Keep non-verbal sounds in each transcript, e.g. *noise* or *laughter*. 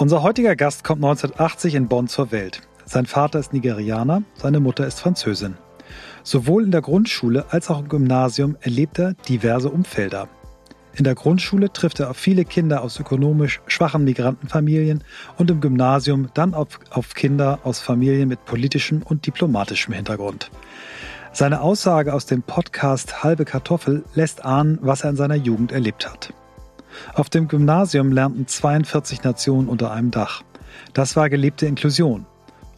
Unser heutiger Gast kommt 1980 in Bonn zur Welt. Sein Vater ist Nigerianer, seine Mutter ist Französin. Sowohl in der Grundschule als auch im Gymnasium erlebt er diverse Umfelder. In der Grundschule trifft er auf viele Kinder aus ökonomisch schwachen Migrantenfamilien und im Gymnasium dann auf, auf Kinder aus Familien mit politischem und diplomatischem Hintergrund. Seine Aussage aus dem Podcast Halbe Kartoffel lässt ahnen, was er in seiner Jugend erlebt hat. Auf dem Gymnasium lernten 42 Nationen unter einem Dach. Das war gelebte Inklusion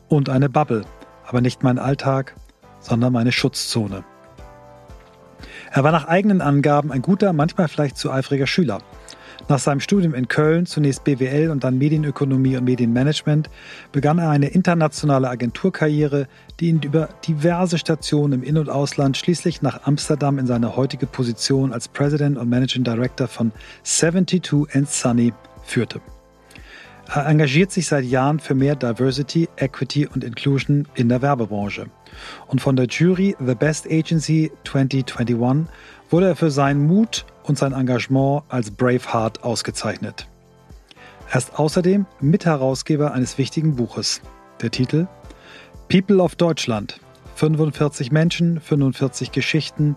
und eine Bubble, aber nicht mein Alltag, sondern meine Schutzzone. Er war nach eigenen Angaben ein guter, manchmal vielleicht zu eifriger Schüler. Nach seinem Studium in Köln, zunächst BWL und dann Medienökonomie und Medienmanagement, begann er eine internationale Agenturkarriere, die ihn über diverse Stationen im In- und Ausland schließlich nach Amsterdam in seine heutige Position als President und Managing Director von 72 and Sunny führte. Er engagiert sich seit Jahren für mehr Diversity, Equity und Inclusion in der Werbebranche. Und von der Jury The Best Agency 2021 wurde er für seinen Mut und sein Engagement als Braveheart ausgezeichnet. Er ist außerdem Mitherausgeber eines wichtigen Buches. Der Titel People of Deutschland. 45 Menschen, 45 Geschichten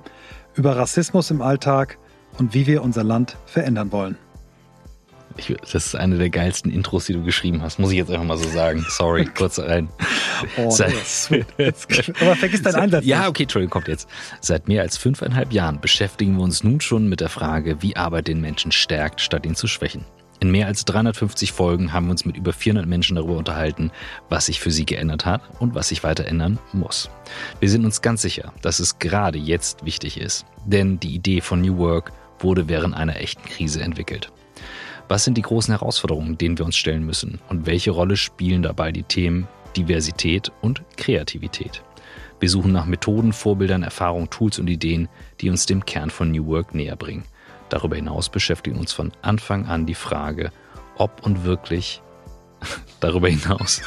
über Rassismus im Alltag und wie wir unser Land verändern wollen. Ich, das ist eine der geilsten Intros, die du geschrieben hast, muss ich jetzt einfach mal so sagen. Sorry, *laughs* kurz rein. Oh, Seit, *laughs* Aber vergiss deinen Einsatz. Ja, okay, Entschuldigung, kommt jetzt. Seit mehr als fünfeinhalb Jahren beschäftigen wir uns nun schon mit der Frage, wie Arbeit den Menschen stärkt, statt ihn zu schwächen. In mehr als 350 Folgen haben wir uns mit über 400 Menschen darüber unterhalten, was sich für sie geändert hat und was sich weiter ändern muss. Wir sind uns ganz sicher, dass es gerade jetzt wichtig ist, denn die Idee von New Work wurde während einer echten Krise entwickelt. Was sind die großen Herausforderungen, denen wir uns stellen müssen? Und welche Rolle spielen dabei die Themen Diversität und Kreativität? Wir suchen nach Methoden, Vorbildern, Erfahrungen, Tools und Ideen, die uns dem Kern von New Work näher bringen. Darüber hinaus beschäftigen uns von Anfang an die Frage, ob und wirklich *laughs* darüber hinaus.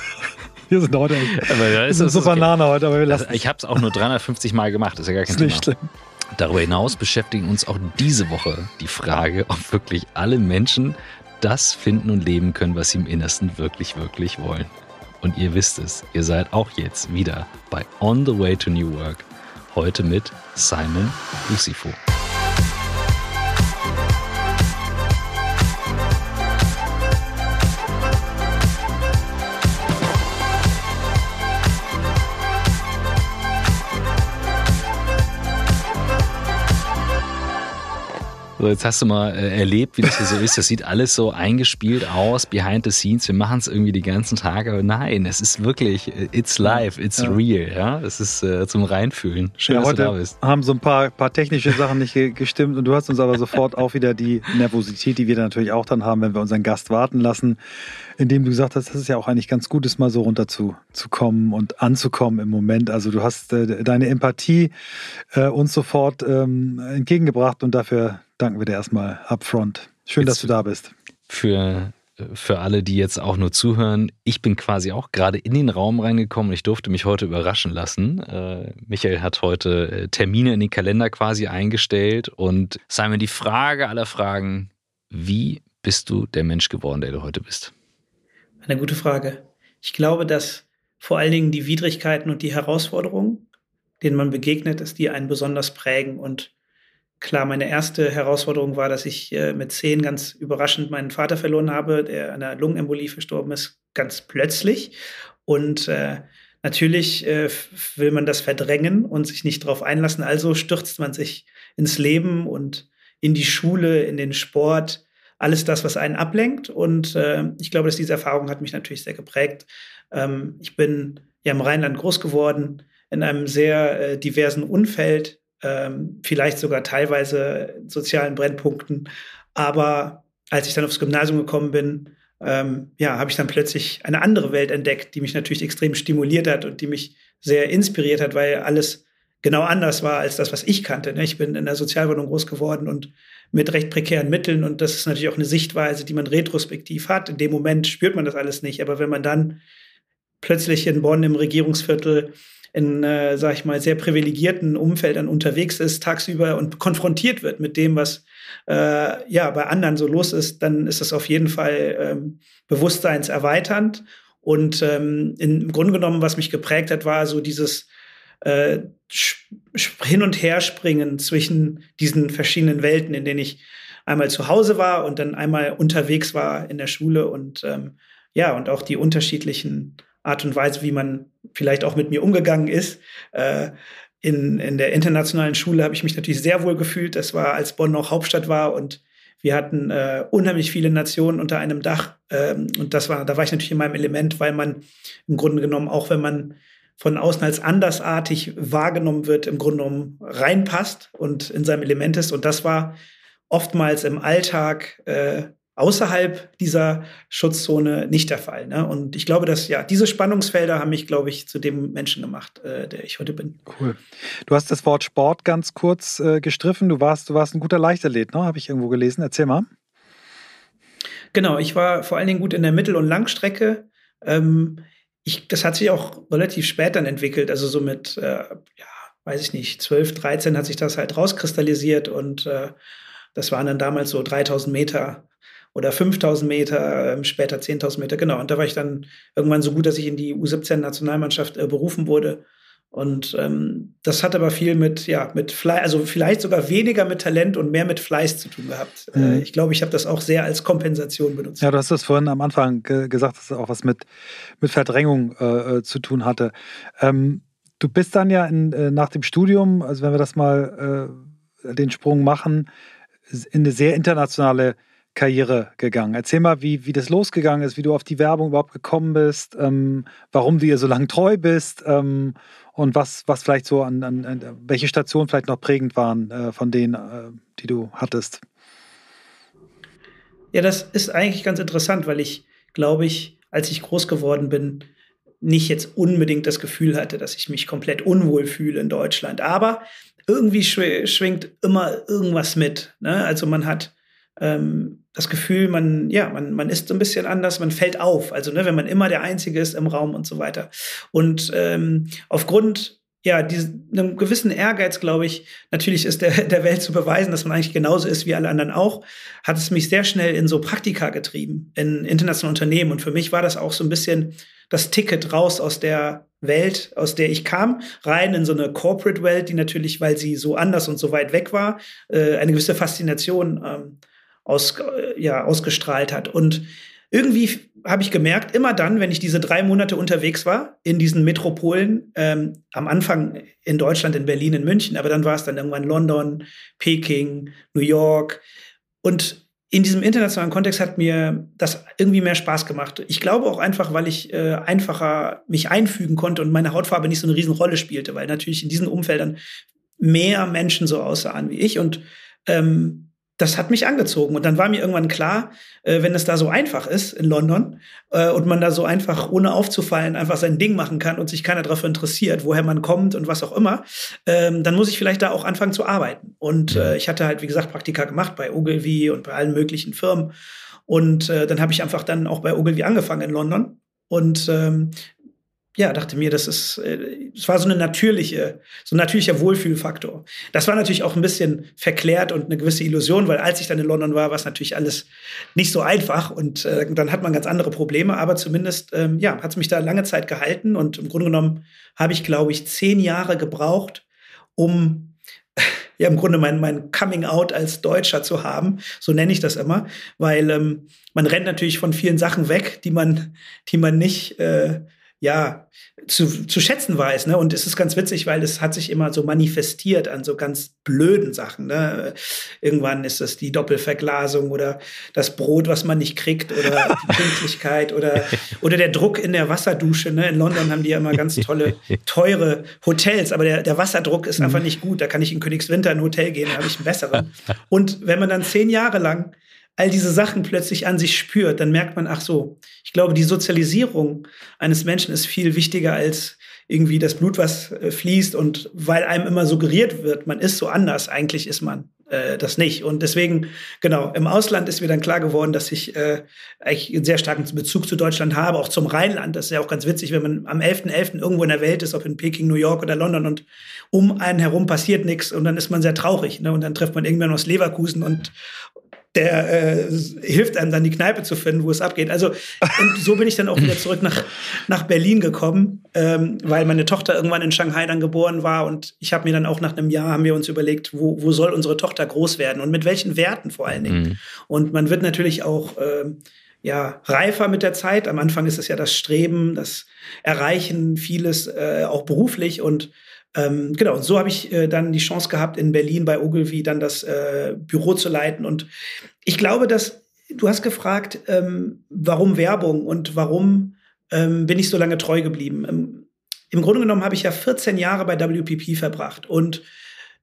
Wir sind heute aber ja, ist so okay. Banane heute, aber wir lassen also, Ich habe es auch nur 350 Mal gemacht, ist ja gar kein ist Thema. Nicht schlimm. Darüber hinaus beschäftigen uns auch diese Woche die Frage, ob wirklich alle Menschen das finden und leben können, was sie im Innersten wirklich, wirklich wollen. Und ihr wisst es, ihr seid auch jetzt wieder bei On the Way to New Work. Heute mit Simon Lucifo. So, jetzt hast du mal äh, erlebt, wie das hier so ist. Das sieht alles so eingespielt aus, behind the scenes. Wir machen es irgendwie die ganzen Tage, aber nein, es ist wirklich, äh, it's live, it's ja. real. Ja, es ist äh, zum Reinfühlen. Schön, ja, dass du da bist. Haben so ein paar, paar technische Sachen nicht gestimmt und du hast uns aber sofort auch wieder die Nervosität, die wir natürlich auch dann haben, wenn wir unseren Gast warten lassen, indem du gesagt hast, das ist ja auch eigentlich ganz gut, ist mal so runter zu, zu kommen und anzukommen im Moment. Also du hast äh, deine Empathie äh, uns sofort ähm, entgegengebracht und dafür danken wir dir erstmal upfront. Schön, jetzt dass du da bist. Für, für alle, die jetzt auch nur zuhören, ich bin quasi auch gerade in den Raum reingekommen und ich durfte mich heute überraschen lassen. Äh, Michael hat heute äh, Termine in den Kalender quasi eingestellt und Simon, die Frage aller Fragen, wie bist du der Mensch geworden, der du heute bist? Eine gute Frage. Ich glaube, dass vor allen Dingen die Widrigkeiten und die Herausforderungen, denen man begegnet, ist, die einen besonders prägen und Klar, meine erste Herausforderung war, dass ich äh, mit zehn ganz überraschend meinen Vater verloren habe, der an einer Lungenembolie verstorben ist, ganz plötzlich. Und äh, natürlich äh, will man das verdrängen und sich nicht darauf einlassen. Also stürzt man sich ins Leben und in die Schule, in den Sport, alles das, was einen ablenkt. Und äh, ich glaube, dass diese Erfahrung hat mich natürlich sehr geprägt. Ähm, ich bin ja im Rheinland groß geworden, in einem sehr äh, diversen Umfeld ähm, vielleicht sogar teilweise sozialen Brennpunkten. Aber als ich dann aufs Gymnasium gekommen bin, ähm, ja, habe ich dann plötzlich eine andere Welt entdeckt, die mich natürlich extrem stimuliert hat und die mich sehr inspiriert hat, weil alles genau anders war als das, was ich kannte. Ne? Ich bin in der Sozialwohnung groß geworden und mit recht prekären Mitteln und das ist natürlich auch eine Sichtweise, die man retrospektiv hat. In dem Moment spürt man das alles nicht, aber wenn man dann plötzlich in Bonn im Regierungsviertel in, äh, sag ich mal, sehr privilegierten Umfeldern unterwegs ist, tagsüber und konfrontiert wird mit dem, was äh, ja bei anderen so los ist, dann ist das auf jeden Fall ähm, bewusstseinserweiternd. Und ähm, im Grunde genommen, was mich geprägt hat, war so dieses äh, Hin- und Herspringen zwischen diesen verschiedenen Welten, in denen ich einmal zu Hause war und dann einmal unterwegs war in der Schule und ähm, ja, und auch die unterschiedlichen Art und Weise, wie man vielleicht auch mit mir umgegangen ist. Äh, in, in der internationalen Schule habe ich mich natürlich sehr wohl gefühlt. Das war, als Bonn noch Hauptstadt war und wir hatten äh, unheimlich viele Nationen unter einem Dach. Ähm, und das war, da war ich natürlich in meinem Element, weil man im Grunde genommen, auch wenn man von außen als andersartig wahrgenommen wird, im Grunde genommen reinpasst und in seinem Element ist. Und das war oftmals im Alltag äh, außerhalb dieser Schutzzone nicht der Fall. Ne? Und ich glaube, dass ja, diese Spannungsfelder haben mich, glaube ich, zu dem Menschen gemacht, äh, der ich heute bin. Cool. Du hast das Wort Sport ganz kurz äh, gestriffen. Du warst, du warst ein guter Leichtathlet, ne? Habe ich irgendwo gelesen. Erzähl mal. Genau, ich war vor allen Dingen gut in der Mittel- und Langstrecke. Ähm, ich, das hat sich auch relativ spät dann entwickelt. Also so mit, äh, ja, weiß ich nicht, 12, 13 hat sich das halt rauskristallisiert und äh, das waren dann damals so 3000 Meter oder 5000 Meter, äh, später 10.000 Meter, genau. Und da war ich dann irgendwann so gut, dass ich in die U17-Nationalmannschaft äh, berufen wurde. Und ähm, das hat aber viel mit, ja, mit Fleiß, also vielleicht sogar weniger mit Talent und mehr mit Fleiß zu tun gehabt. Äh, mhm. Äh, ich glaube, ich habe das auch sehr als Kompensation benutzt. Ja, du hast das vorhin am Anfang ge gesagt, dass es auch was mit, mit Verdrängung äh, äh zu tun hatte. Ähm, du bist dann ja in, äh, nach dem Studium, also wenn wir das mal den Sprung machen, in eine sehr internationale Karriere gegangen. Erzähl mal, wie, wie das losgegangen ist, wie du auf die Werbung überhaupt gekommen bist, ähm, warum du ihr so lange treu bist ähm, und was, was vielleicht so an, an, an, welche Stationen vielleicht noch prägend waren äh, von denen, äh, die du hattest. Ja, das ist eigentlich ganz interessant, weil ich, glaube ich, als ich groß geworden bin, nicht jetzt unbedingt das Gefühl hatte, dass ich mich komplett unwohl fühle in Deutschland. Aber irgendwie schwingt immer irgendwas mit. Ne? Also man hat ähm, das Gefühl, man, ja, man, man ist so ein bisschen anders, man fällt auf. Also, ne, wenn man immer der Einzige ist im Raum und so weiter. Und ähm, aufgrund ja, diesen, einem gewissen Ehrgeiz, glaube ich, natürlich ist der, der Welt zu beweisen, dass man eigentlich genauso ist wie alle anderen auch, hat es mich sehr schnell in so Praktika getrieben, in internationalen Unternehmen. Und für mich war das auch so ein bisschen das Ticket raus aus der Welt, aus der ich kam, rein in so eine Corporate-Welt, die natürlich, weil sie so anders und so weit weg war, äh, eine gewisse Faszination ähm, aus, ja, ausgestrahlt hat. Und irgendwie habe ich gemerkt, immer dann, wenn ich diese drei Monate unterwegs war in diesen Metropolen, ähm, am Anfang in Deutschland, in Berlin, in München, aber dann war es dann irgendwann London, Peking, New York. Und in diesem internationalen Kontext hat mir das irgendwie mehr Spaß gemacht. Ich glaube auch einfach, weil ich äh, einfacher mich einfügen konnte und meine Hautfarbe nicht so eine Riesenrolle spielte, weil natürlich in diesen Umfeldern mehr Menschen so aussahen wie ich und ähm, das hat mich angezogen. Und dann war mir irgendwann klar, äh, wenn es da so einfach ist in London äh, und man da so einfach, ohne aufzufallen, einfach sein Ding machen kann und sich keiner dafür interessiert, woher man kommt und was auch immer, ähm, dann muss ich vielleicht da auch anfangen zu arbeiten. Und äh, ich hatte halt, wie gesagt, Praktika gemacht bei Ogilvy und bei allen möglichen Firmen. Und äh, dann habe ich einfach dann auch bei Ogilvy angefangen in London. Und ähm, ja, dachte mir, das ist, äh, es war so eine natürliche, so ein natürlicher Wohlfühlfaktor. Das war natürlich auch ein bisschen verklärt und eine gewisse Illusion, weil als ich dann in London war, war es natürlich alles nicht so einfach und äh, dann hat man ganz andere Probleme, aber zumindest, ähm, ja, hat es mich da lange Zeit gehalten und im Grunde genommen habe ich, glaube ich, zehn Jahre gebraucht, um *laughs* ja im Grunde mein, mein Coming Out als Deutscher zu haben, so nenne ich das immer, weil ähm, man rennt natürlich von vielen Sachen weg, die man, die man nicht äh, ja, zu, zu schätzen weiß. Ne? Und es ist ganz witzig, weil es hat sich immer so manifestiert an so ganz blöden Sachen. Ne? Irgendwann ist es die Doppelverglasung oder das Brot, was man nicht kriegt oder die *laughs* Pünktlichkeit oder, oder der Druck in der Wasserdusche. Ne? In London haben die ja immer ganz tolle, teure Hotels, aber der, der Wasserdruck ist einfach nicht gut. Da kann ich in Königswinter in ein Hotel gehen, da habe ich einen besseren. Und wenn man dann zehn Jahre lang all diese Sachen plötzlich an sich spürt, dann merkt man, ach so, ich glaube, die Sozialisierung eines Menschen ist viel wichtiger als irgendwie das Blut, was äh, fließt und weil einem immer suggeriert wird, man ist so anders, eigentlich ist man äh, das nicht. Und deswegen, genau, im Ausland ist mir dann klar geworden, dass ich äh, eigentlich einen sehr starken Bezug zu Deutschland habe, auch zum Rheinland. Das ist ja auch ganz witzig, wenn man am 11.11. .11. irgendwo in der Welt ist, ob in Peking, New York oder London und um einen herum passiert nichts und dann ist man sehr traurig. Ne? Und dann trifft man irgendwann aus Leverkusen und, der äh, hilft einem dann die Kneipe zu finden, wo es abgeht. Also und so bin ich dann auch wieder *laughs* zurück nach, nach Berlin gekommen, ähm, weil meine Tochter irgendwann in Shanghai dann geboren war und ich habe mir dann auch nach einem Jahr haben wir uns überlegt, wo, wo soll unsere Tochter groß werden und mit welchen Werten vor allen Dingen. Mhm. Und man wird natürlich auch äh, ja reifer mit der Zeit. Am Anfang ist es ja das Streben, das Erreichen, vieles äh, auch beruflich und ähm, genau, und so habe ich äh, dann die Chance gehabt, in Berlin bei Ogilvy dann das äh, Büro zu leiten. Und ich glaube, dass du hast gefragt, ähm, warum Werbung und warum ähm, bin ich so lange treu geblieben. Ähm, Im Grunde genommen habe ich ja 14 Jahre bei WPP verbracht und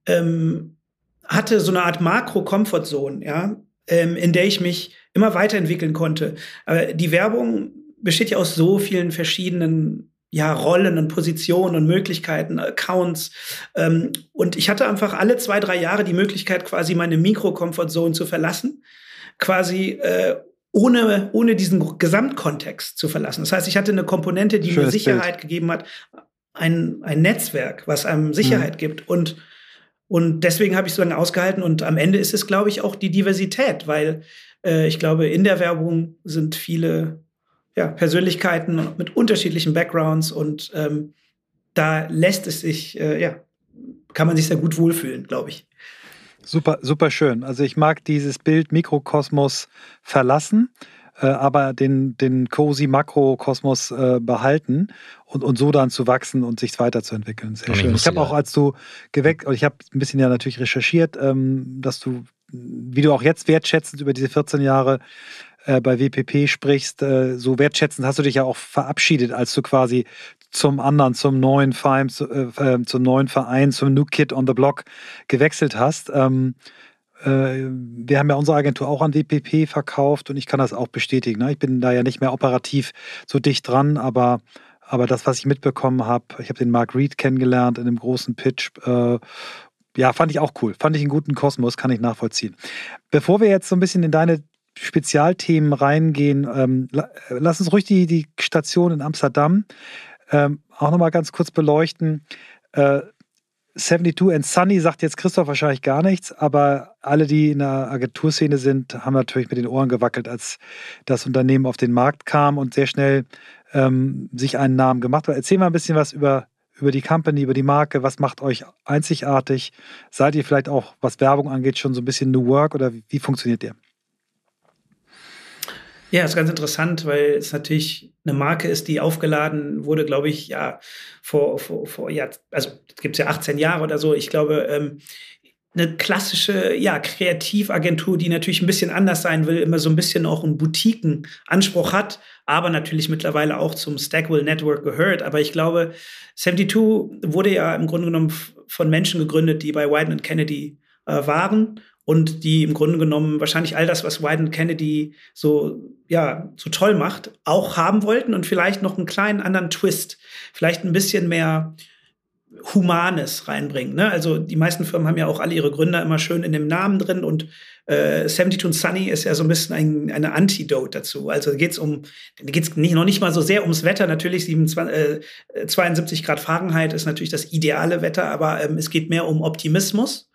ähm, hatte so eine Art Makro-Comfort-Zone, ja, ähm, in der ich mich immer weiterentwickeln konnte. Aber die Werbung besteht ja aus so vielen verschiedenen ja, Rollen und Positionen und Möglichkeiten, Accounts. Ähm, und ich hatte einfach alle zwei, drei Jahre die Möglichkeit, quasi meine Mikro-Comfort-Zone zu verlassen. Quasi äh, ohne, ohne diesen Gesamtkontext zu verlassen. Das heißt, ich hatte eine Komponente, die Schönes mir Sicherheit Bild. gegeben hat, ein, ein Netzwerk, was einem Sicherheit mhm. gibt. Und, und deswegen habe ich so lange ausgehalten. Und am Ende ist es, glaube ich, auch die Diversität, weil äh, ich glaube, in der Werbung sind viele ja, Persönlichkeiten mit unterschiedlichen Backgrounds und ähm, da lässt es sich, äh, ja, kann man sich sehr gut wohlfühlen, glaube ich. Super, super schön. Also ich mag dieses Bild Mikrokosmos verlassen, äh, aber den, den cozy Makrokosmos äh, behalten und, und so dann zu wachsen und sich weiterzuentwickeln. Sehr schön. Ich, ich habe auch, als du geweckt, ich habe ein bisschen ja natürlich recherchiert, ähm, dass du, wie du auch jetzt wertschätzend über diese 14 Jahre äh, bei WPP sprichst, äh, so wertschätzend hast du dich ja auch verabschiedet, als du quasi zum anderen, zum neuen Verein, zu, äh, äh, zum neuen Verein, zum New Kid on the Block gewechselt hast. Ähm, äh, wir haben ja unsere Agentur auch an WPP verkauft und ich kann das auch bestätigen. Ne? Ich bin da ja nicht mehr operativ so dicht dran, aber aber das, was ich mitbekommen habe, ich habe den Mark Reed kennengelernt in einem großen Pitch. Äh, ja, fand ich auch cool. Fand ich einen guten Kosmos, kann ich nachvollziehen. Bevor wir jetzt so ein bisschen in deine Spezialthemen reingehen, ähm, lass uns ruhig die, die Station in Amsterdam ähm, auch nochmal ganz kurz beleuchten. Äh, 72 and Sunny sagt jetzt Christoph wahrscheinlich gar nichts, aber alle, die in der Agenturszene sind, haben natürlich mit den Ohren gewackelt, als das Unternehmen auf den Markt kam und sehr schnell ähm, sich einen Namen gemacht hat. Erzähl mal ein bisschen was über, über die Company, über die Marke. Was macht euch einzigartig? Seid ihr vielleicht auch, was Werbung angeht, schon so ein bisschen New Work oder wie, wie funktioniert ihr? Ja, ist ganz interessant, weil es natürlich eine Marke ist, die aufgeladen wurde, glaube ich, ja, vor, vor, vor ja, also gibt es ja 18 Jahre oder so. Ich glaube, ähm, eine klassische ja, Kreativagentur, die natürlich ein bisschen anders sein will, immer so ein bisschen auch einen Boutiquenanspruch hat, aber natürlich mittlerweile auch zum Stackwell Network gehört. Aber ich glaube, 72 wurde ja im Grunde genommen von Menschen gegründet, die bei Wyden Kennedy äh, waren und die im Grunde genommen wahrscheinlich all das, was Wyden Kennedy so, ja, so toll macht, auch haben wollten und vielleicht noch einen kleinen anderen Twist, vielleicht ein bisschen mehr Humanes reinbringen. Ne? Also die meisten Firmen haben ja auch alle ihre Gründer immer schön in dem Namen drin und äh, 72 Sunny ist ja so ein bisschen ein, eine Antidote dazu. Also geht es um, geht es nicht, noch nicht mal so sehr ums Wetter. Natürlich 27, äh, 72 Grad Fahrenheit ist natürlich das ideale Wetter, aber ähm, es geht mehr um Optimismus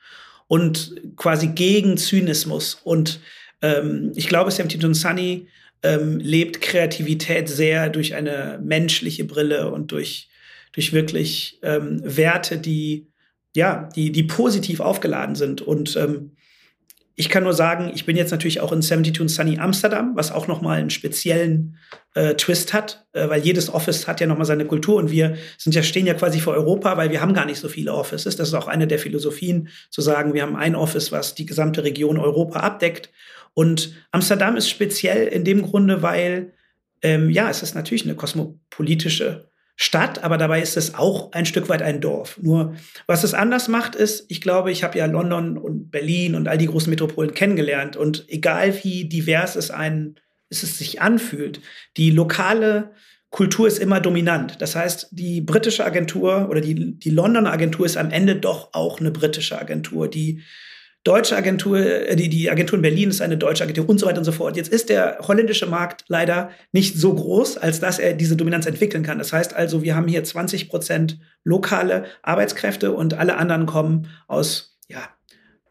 und quasi gegen Zynismus. Und ähm, ich glaube, Sam Tito Sunny ähm, lebt Kreativität sehr durch eine menschliche Brille und durch, durch wirklich ähm, Werte, die, ja, die, die positiv aufgeladen sind. Und ähm, ich kann nur sagen, ich bin jetzt natürlich auch in 72 Sunny Amsterdam, was auch nochmal einen speziellen äh, Twist hat, äh, weil jedes Office hat ja nochmal seine Kultur und wir sind ja, stehen ja quasi vor Europa, weil wir haben gar nicht so viele Offices. Das ist auch eine der Philosophien, zu sagen, wir haben ein Office, was die gesamte Region Europa abdeckt. Und Amsterdam ist speziell in dem Grunde, weil, ähm, ja, es ist natürlich eine kosmopolitische Stadt, aber dabei ist es auch ein Stück weit ein Dorf. Nur was es anders macht, ist, ich glaube, ich habe ja London und Berlin und all die großen Metropolen kennengelernt und egal wie divers es ein, es sich anfühlt, die lokale Kultur ist immer dominant. Das heißt, die britische Agentur oder die, die Londoner Agentur ist am Ende doch auch eine britische Agentur, die deutsche Agentur, äh, die, die Agentur in Berlin ist eine deutsche Agentur und so weiter und so fort. Jetzt ist der holländische Markt leider nicht so groß, als dass er diese Dominanz entwickeln kann. Das heißt also, wir haben hier 20 Prozent lokale Arbeitskräfte und alle anderen kommen aus, ja,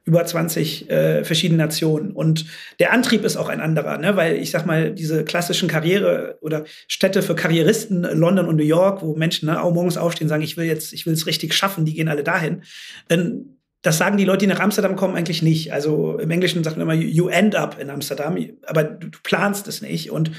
über 20 äh, verschiedene Nationen. Und der Antrieb ist auch ein anderer, ne? weil ich sag mal, diese klassischen Karriere oder Städte für Karrieristen, London und New York, wo Menschen ne, auch morgens aufstehen und sagen, ich will jetzt, ich will es richtig schaffen, die gehen alle dahin. Dann das sagen die Leute, die nach Amsterdam kommen, eigentlich nicht. Also im Englischen sagt man immer, you end up in Amsterdam, aber du, du planst es nicht. Und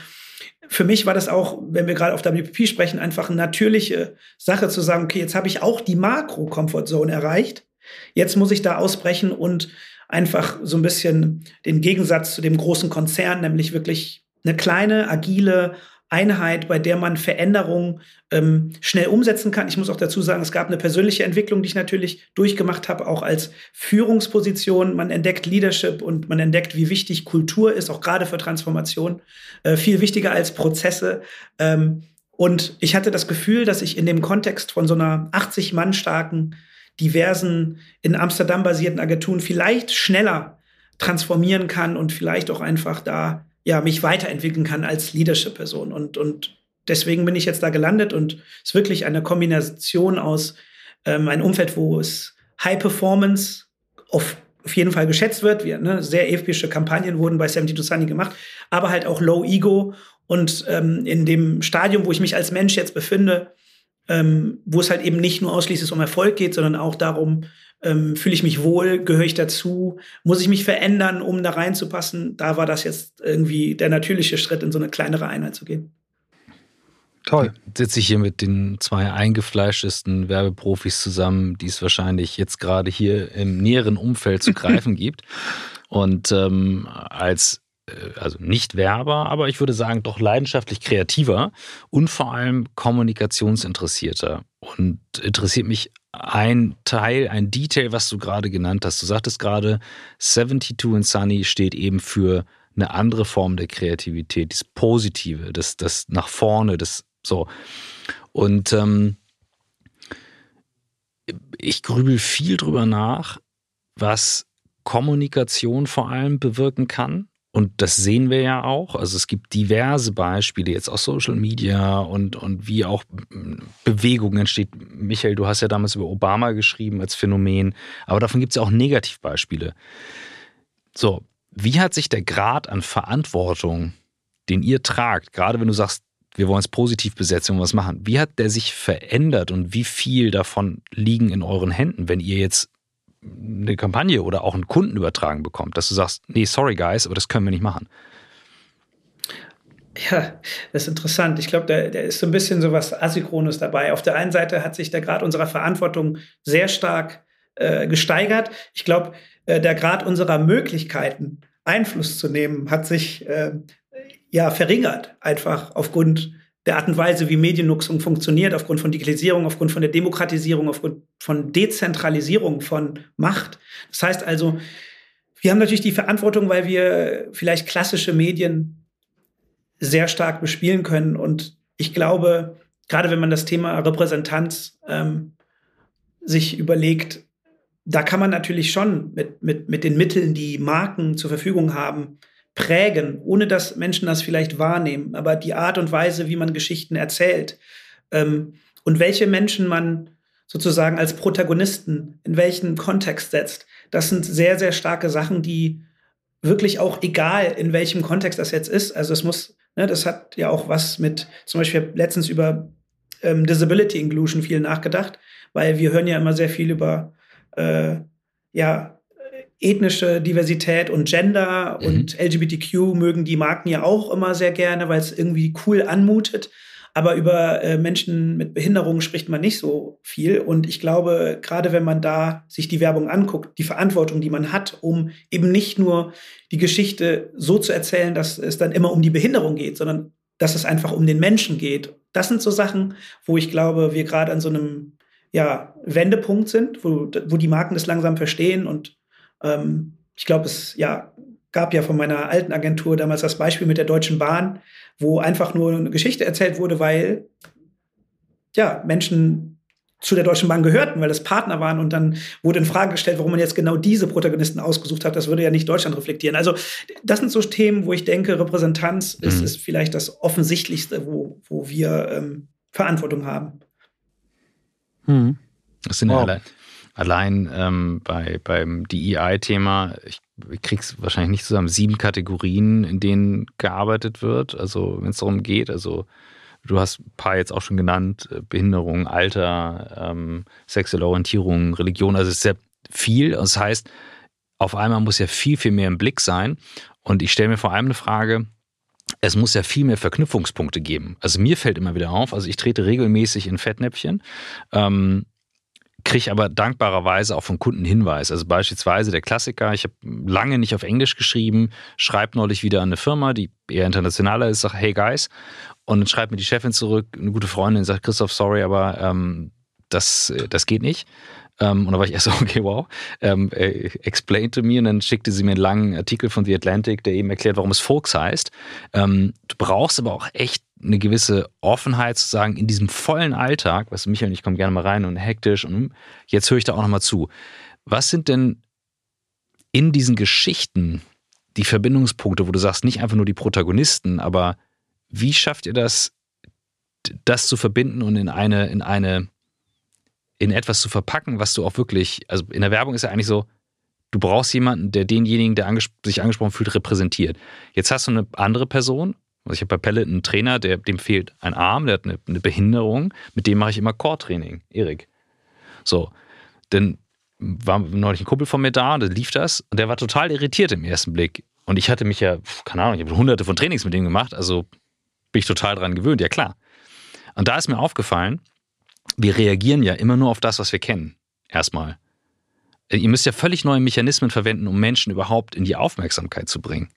für mich war das auch, wenn wir gerade auf WPP sprechen, einfach eine natürliche Sache zu sagen, okay, jetzt habe ich auch die Makro-Comfort-Zone erreicht. Jetzt muss ich da ausbrechen und einfach so ein bisschen den Gegensatz zu dem großen Konzern, nämlich wirklich eine kleine, agile, Einheit, bei der man Veränderungen ähm, schnell umsetzen kann. Ich muss auch dazu sagen, es gab eine persönliche Entwicklung, die ich natürlich durchgemacht habe, auch als Führungsposition. Man entdeckt Leadership und man entdeckt, wie wichtig Kultur ist, auch gerade für Transformation. Äh, viel wichtiger als Prozesse. Ähm, und ich hatte das Gefühl, dass ich in dem Kontext von so einer 80 Mann starken, diversen, in Amsterdam basierten Agenturen vielleicht schneller transformieren kann und vielleicht auch einfach da ja, mich weiterentwickeln kann als Leadership-Person. Und, und deswegen bin ich jetzt da gelandet und es ist wirklich eine Kombination aus ähm, einem Umfeld, wo es High Performance auf, auf jeden Fall geschätzt wird. Wir, ne, sehr epische Kampagnen wurden bei 72 Sunny gemacht, aber halt auch Low Ego. Und ähm, in dem Stadium, wo ich mich als Mensch jetzt befinde, ähm, wo es halt eben nicht nur ausschließlich um Erfolg geht, sondern auch darum, ähm, fühle ich mich wohl, gehöre ich dazu, muss ich mich verändern, um da reinzupassen. Da war das jetzt irgendwie der natürliche Schritt, in so eine kleinere Einheit zu gehen. Toll. Sitze ich hier mit den zwei eingefleischtesten Werbeprofis zusammen, die es wahrscheinlich jetzt gerade hier im näheren Umfeld zu greifen *laughs* gibt. Und ähm, als also nicht Werber, aber ich würde sagen doch leidenschaftlich kreativer und vor allem kommunikationsinteressierter. Und interessiert mich ein Teil, ein Detail, was du gerade genannt hast. Du sagtest gerade, 72 and Sunny steht eben für eine andere Form der Kreativität, das Positive, das, das nach vorne, das so. Und ähm, ich grübel viel drüber nach, was Kommunikation vor allem bewirken kann und das sehen wir ja auch. Also es gibt diverse Beispiele jetzt aus Social Media und, und wie auch Bewegung entsteht. Michael, du hast ja damals über Obama geschrieben als Phänomen, aber davon gibt es ja auch Negativbeispiele. So, wie hat sich der Grad an Verantwortung, den ihr tragt, gerade wenn du sagst, wir wollen es positiv besetzen und was machen, wie hat der sich verändert und wie viel davon liegen in euren Händen, wenn ihr jetzt eine Kampagne oder auch einen Kunden übertragen bekommt, dass du sagst, nee, sorry guys, aber das können wir nicht machen? Ja, das ist interessant. Ich glaube, da, da ist so ein bisschen so was Asynchrones dabei. Auf der einen Seite hat sich der Grad unserer Verantwortung sehr stark äh, gesteigert. Ich glaube, äh, der Grad unserer Möglichkeiten, Einfluss zu nehmen, hat sich äh, ja verringert, einfach aufgrund der Art und Weise, wie Mediennutzung funktioniert, aufgrund von Digitalisierung, aufgrund von der Demokratisierung, aufgrund von Dezentralisierung von Macht. Das heißt also, wir haben natürlich die Verantwortung, weil wir vielleicht klassische Medien sehr stark bespielen können. Und ich glaube, gerade wenn man das Thema Repräsentanz ähm, sich überlegt, da kann man natürlich schon mit, mit, mit den Mitteln, die Marken zur Verfügung haben, prägen, ohne dass Menschen das vielleicht wahrnehmen. Aber die Art und Weise, wie man Geschichten erzählt ähm, und welche Menschen man sozusagen als Protagonisten in welchen Kontext setzt, das sind sehr, sehr starke Sachen, die wirklich auch egal, in welchem Kontext das jetzt ist. Also es muss, ne, das hat ja auch was mit, zum Beispiel letztens über ähm, Disability Inclusion viel nachgedacht, weil wir hören ja immer sehr viel über äh, ja, ethnische Diversität und Gender mhm. und LGBTQ mögen die Marken ja auch immer sehr gerne, weil es irgendwie cool anmutet. Aber über äh, Menschen mit Behinderungen spricht man nicht so viel. Und ich glaube, gerade wenn man da sich die Werbung anguckt, die Verantwortung, die man hat, um eben nicht nur die Geschichte so zu erzählen, dass es dann immer um die Behinderung geht, sondern dass es einfach um den Menschen geht. Das sind so Sachen, wo ich glaube, wir gerade an so einem ja, Wendepunkt sind, wo, wo die Marken das langsam verstehen und ähm, ich glaube, es ja, gab ja von meiner alten Agentur damals das Beispiel mit der Deutschen Bahn, wo einfach nur eine Geschichte erzählt wurde, weil ja, Menschen zu der Deutschen Bahn gehörten, weil das Partner waren und dann wurde in Frage gestellt, warum man jetzt genau diese Protagonisten ausgesucht hat. Das würde ja nicht Deutschland reflektieren. Also das sind so Themen, wo ich denke, Repräsentanz mhm. ist, ist, vielleicht das Offensichtlichste, wo, wo wir ähm, Verantwortung haben. Mhm. Das sind wow. ja allein, allein ähm, bei, beim DEI-Thema, ich, ich krieg's wahrscheinlich nicht zusammen, sieben Kategorien, in denen gearbeitet wird, also wenn es darum geht, also Du hast ein paar jetzt auch schon genannt, äh, Behinderung, Alter, ähm, sexuelle Orientierung, Religion, also es ist sehr viel. Das heißt, auf einmal muss ja viel, viel mehr im Blick sein. Und ich stelle mir vor allem eine Frage, es muss ja viel mehr Verknüpfungspunkte geben. Also mir fällt immer wieder auf, also ich trete regelmäßig in Fettnäpfchen, ähm, kriege aber dankbarerweise auch von Kunden Hinweis. Also beispielsweise der Klassiker, ich habe lange nicht auf Englisch geschrieben, schreibe neulich wieder an eine Firma, die eher internationaler ist, sage, hey guys, und dann schreibt mir die Chefin zurück, eine gute Freundin, sagt, Christoph, sorry, aber ähm, das, das geht nicht. Ähm, und da war ich erst so, *laughs* okay, wow. Ähm, äh, explain to me. Und dann schickte sie mir einen langen Artikel von The Atlantic, der eben erklärt, warum es Folks heißt. Ähm, du brauchst aber auch echt eine gewisse Offenheit zu sagen, in diesem vollen Alltag, weißt du, Michael ich kommen gerne mal rein und hektisch und jetzt höre ich da auch nochmal zu. Was sind denn in diesen Geschichten die Verbindungspunkte, wo du sagst, nicht einfach nur die Protagonisten, aber wie schafft ihr das, das zu verbinden und in eine, in eine, in etwas zu verpacken, was du auch wirklich, also in der Werbung ist ja eigentlich so, du brauchst jemanden, der denjenigen, der anges sich angesprochen fühlt, repräsentiert. Jetzt hast du eine andere Person, also ich habe bei Pellet einen Trainer, der, dem fehlt ein Arm, der hat eine, eine Behinderung, mit dem mache ich immer Core-Training, Erik. So, denn war neulich ein Kumpel von mir da, da lief das und der war total irritiert im ersten Blick. Und ich hatte mich ja, keine Ahnung, ich habe hunderte von Trainings mit dem gemacht, also bin ich total dran gewöhnt, ja klar. Und da ist mir aufgefallen, wir reagieren ja immer nur auf das, was wir kennen. Erstmal. Ihr müsst ja völlig neue Mechanismen verwenden, um Menschen überhaupt in die Aufmerksamkeit zu bringen.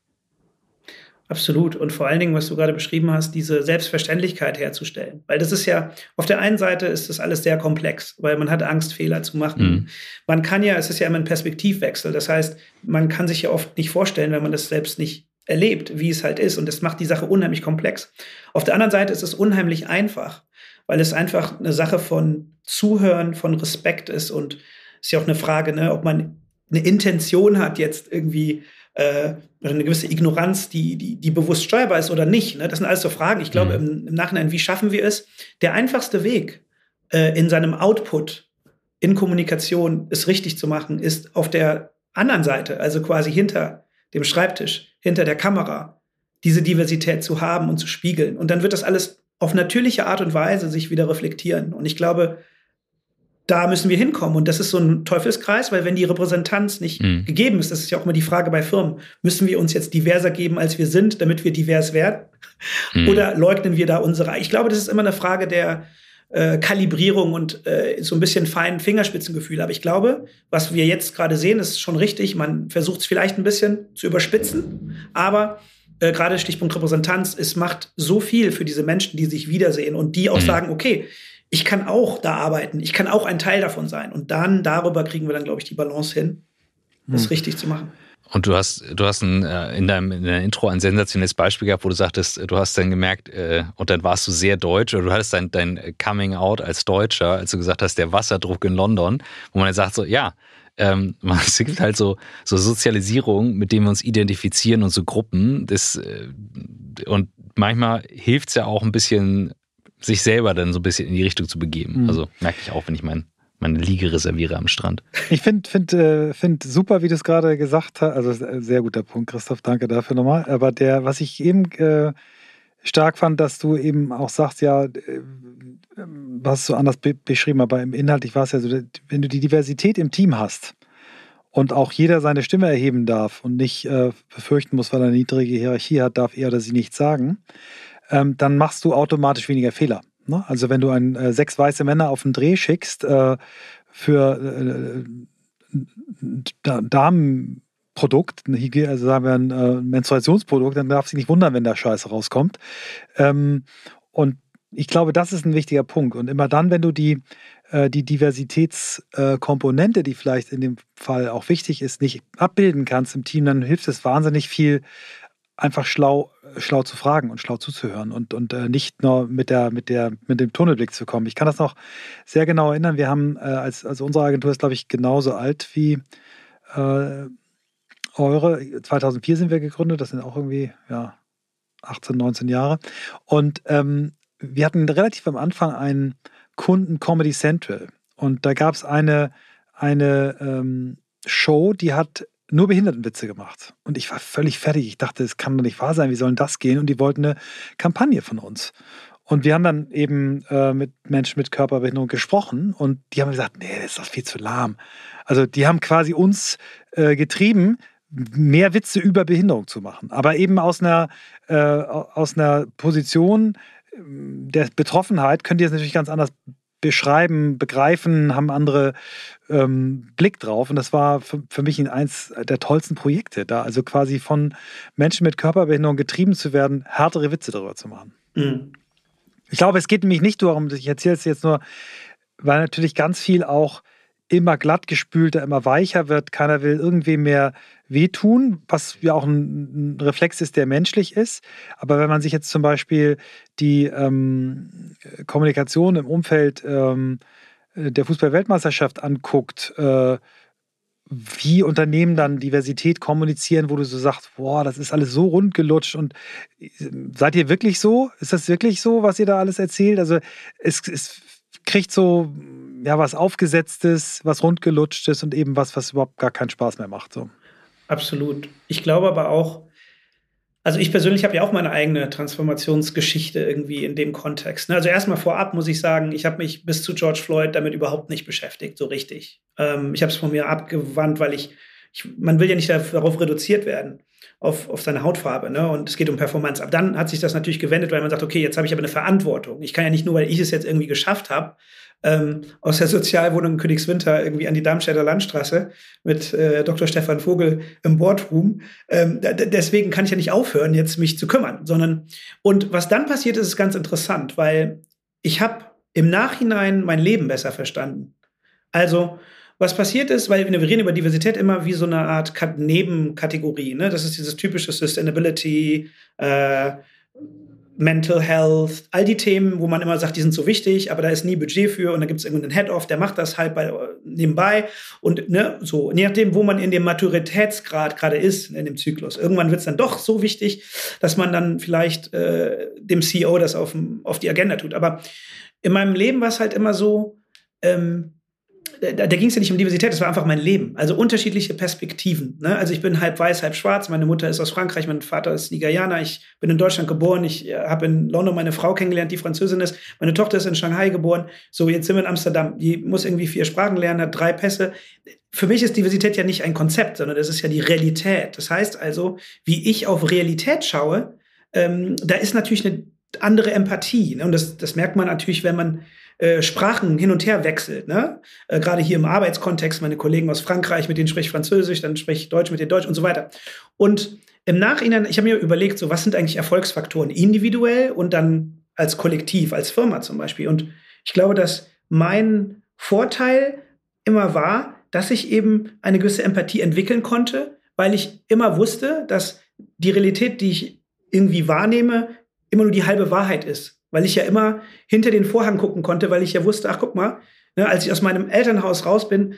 Absolut. Und vor allen Dingen, was du gerade beschrieben hast, diese Selbstverständlichkeit herzustellen. Weil das ist ja, auf der einen Seite ist das alles sehr komplex, weil man hat Angst, Fehler zu machen. Mhm. Man kann ja, es ist ja immer ein Perspektivwechsel. Das heißt, man kann sich ja oft nicht vorstellen, wenn man das selbst nicht erlebt, wie es halt ist. Und das macht die Sache unheimlich komplex. Auf der anderen Seite ist es unheimlich einfach, weil es einfach eine Sache von Zuhören, von Respekt ist. Und es ist ja auch eine Frage, ne, ob man eine Intention hat, jetzt irgendwie äh, eine gewisse Ignoranz, die, die, die bewusst steuerbar ist oder nicht. Ne? Das sind alles so Fragen. Ich glaube mhm. im, im, Nachhinein, wie schaffen wir es? Der einfachste Weg äh, in seinem Output in Kommunikation es richtig zu machen, ist auf der anderen Seite, also quasi hinter dem Schreibtisch, hinter der Kamera, diese Diversität zu haben und zu spiegeln. Und dann wird das alles auf natürliche Art und Weise sich wieder reflektieren. Und ich glaube, da müssen wir hinkommen. Und das ist so ein Teufelskreis, weil wenn die Repräsentanz nicht mhm. gegeben ist, das ist ja auch immer die Frage bei Firmen, müssen wir uns jetzt diverser geben, als wir sind, damit wir divers werden? Mhm. Oder leugnen wir da unsere? Ich glaube, das ist immer eine Frage der äh, Kalibrierung und äh, so ein bisschen feinen Fingerspitzengefühl. Aber ich glaube, was wir jetzt gerade sehen, ist schon richtig. Man versucht es vielleicht ein bisschen zu überspitzen, aber äh, gerade Stichpunkt Repräsentanz, es macht so viel für diese Menschen, die sich wiedersehen und die auch mhm. sagen, okay, ich kann auch da arbeiten, ich kann auch ein Teil davon sein. Und dann darüber kriegen wir dann, glaube ich, die Balance hin, das mhm. richtig zu machen. Und du hast, du hast ein, äh, in deinem in deinem Intro ein sensationelles Beispiel gehabt, wo du sagtest, du hast dann gemerkt, äh, und dann warst du sehr deutsch, oder du hattest dein, dein Coming Out als Deutscher, als du gesagt hast, der Wasserdruck in London, wo man dann sagt so, ja, ähm, *laughs* es gibt halt so, so Sozialisierung, mit denen wir uns identifizieren und so Gruppen. Das, äh, und manchmal hilft es ja auch ein bisschen, sich selber dann so ein bisschen in die Richtung zu begeben. Mhm. Also merke ich auch, wenn ich mein meine Liege reserviere am Strand. Ich finde find, äh, find super, wie du es gerade gesagt hast. Also sehr guter Punkt, Christoph, danke dafür nochmal. Aber der, was ich eben äh, stark fand, dass du eben auch sagst, ja, äh, was so anders be beschrieben, aber im Inhalt war es ja so, wenn du die Diversität im Team hast und auch jeder seine Stimme erheben darf und nicht äh, befürchten muss, weil er eine niedrige Hierarchie hat, darf er oder sie nichts sagen, ähm, dann machst du automatisch weniger Fehler. Ne? Also wenn du ein, äh, sechs weiße Männer auf den Dreh schickst äh, für äh, Damenprodukt, also sagen wir ein äh, Menstruationsprodukt, dann darf sie nicht wundern, wenn da Scheiße rauskommt. Ähm, und ich glaube, das ist ein wichtiger Punkt. Und immer dann, wenn du die, äh, die Diversitätskomponente, die vielleicht in dem Fall auch wichtig ist, nicht abbilden kannst im Team, dann hilft es wahnsinnig viel, einfach schlau, schlau zu fragen und schlau zuzuhören und, und äh, nicht nur mit, der, mit, der, mit dem Tunnelblick zu kommen. Ich kann das noch sehr genau erinnern. Wir haben, äh, als, also unsere Agentur ist, glaube ich, genauso alt wie äh, eure. 2004 sind wir gegründet, das sind auch irgendwie ja, 18, 19 Jahre. Und ähm, wir hatten relativ am Anfang einen Kunden Comedy Central. Und da gab es eine, eine ähm, Show, die hat nur Behindertenwitze gemacht. Und ich war völlig fertig. Ich dachte, es kann doch nicht wahr sein, wie soll denn das gehen? Und die wollten eine Kampagne von uns. Und wir haben dann eben äh, mit Menschen mit Körperbehinderung gesprochen und die haben gesagt, nee, das ist doch viel zu lahm. Also die haben quasi uns äh, getrieben, mehr Witze über Behinderung zu machen. Aber eben aus einer, äh, aus einer Position ähm, der Betroffenheit könnt ihr es natürlich ganz anders beschreiben, begreifen, haben andere ähm, Blick drauf. Und das war für, für mich eins der tollsten Projekte, da also quasi von Menschen mit Körperbehinderung getrieben zu werden, härtere Witze darüber zu machen. Mhm. Ich glaube, es geht nämlich nicht darum, ich erzähle es jetzt nur, weil natürlich ganz viel auch immer glatt gespülter, immer weicher wird. Keiner will irgendwie mehr wehtun, was ja auch ein, Reflex ist, der menschlich ist. Aber wenn man sich jetzt zum Beispiel die ähm, Kommunikation im Umfeld ähm, der Fußball-Weltmeisterschaft anguckt, äh, wie Unternehmen dann Diversität kommunizieren, wo du so sagst, boah, das ist alles so rund gelutscht und äh, seid ihr wirklich so? Ist das wirklich so, was ihr da alles erzählt? Also es, es kriegt so ja was aufgesetztes, was rundgelutschtes und eben was, was überhaupt gar keinen Spaß mehr macht. So. Absolut. Ich glaube aber auch, also ich persönlich habe ja auch meine eigene Transformationsgeschichte irgendwie in dem Kontext. Ne? Also erstmal vorab muss ich sagen, ich habe mich bis zu George Floyd damit überhaupt nicht beschäftigt, so richtig. Ähm, ich habe es von mir abgewandt, weil ich, ich, man will ja nicht darauf reduziert werden auf, auf seine Hautfarbe, ne? Und es geht um Performance. Aber dann hat sich das natürlich gewendet, weil man sagt, okay, jetzt habe ich aber eine Verantwortung. Ich kann ja nicht nur, weil ich es jetzt irgendwie geschafft habe, ähm, aus der Sozialwohnung Königswinter irgendwie an die Darmstädter Landstraße mit äh, Dr. Stefan Vogel im Boardroom. Ähm, deswegen kann ich ja nicht aufhören, jetzt mich zu kümmern, sondern und was dann passiert ist, ist ganz interessant, weil ich habe im Nachhinein mein Leben besser verstanden. Also was passiert ist, weil wir reden über Diversität immer wie so eine Art Nebenkategorie. Ne? Das ist dieses typische Sustainability, äh, Mental Health, all die Themen, wo man immer sagt, die sind so wichtig, aber da ist nie Budget für und da gibt es irgendeinen Head-Off, der macht das halt bei, nebenbei und ne, so, je nachdem, wo man in dem Maturitätsgrad gerade ist, in dem Zyklus. Irgendwann wird es dann doch so wichtig, dass man dann vielleicht äh, dem CEO das auf, auf die Agenda tut. Aber in meinem Leben war es halt immer so, ähm, da, da ging es ja nicht um Diversität, das war einfach mein Leben. Also unterschiedliche Perspektiven. Ne? Also ich bin halb weiß, halb schwarz. Meine Mutter ist aus Frankreich, mein Vater ist Nigerianer. Ich bin in Deutschland geboren. Ich äh, habe in London meine Frau kennengelernt, die Französin ist. Meine Tochter ist in Shanghai geboren. So, jetzt sind wir in Amsterdam. Die muss irgendwie vier Sprachen lernen, hat drei Pässe. Für mich ist Diversität ja nicht ein Konzept, sondern das ist ja die Realität. Das heißt also, wie ich auf Realität schaue, ähm, da ist natürlich eine andere Empathie. Ne? Und das, das merkt man natürlich, wenn man äh, Sprachen hin und her wechselt. Ne? Äh, Gerade hier im Arbeitskontext, meine Kollegen aus Frankreich, mit denen spreche ich Französisch, dann spreche ich Deutsch mit denen Deutsch und so weiter. Und im Nachhinein, ich habe mir überlegt, so was sind eigentlich Erfolgsfaktoren individuell und dann als Kollektiv, als Firma zum Beispiel. Und ich glaube, dass mein Vorteil immer war, dass ich eben eine gewisse Empathie entwickeln konnte, weil ich immer wusste, dass die Realität, die ich irgendwie wahrnehme, immer nur die halbe Wahrheit ist weil ich ja immer hinter den Vorhang gucken konnte, weil ich ja wusste, ach guck mal, ne, als ich aus meinem Elternhaus raus bin,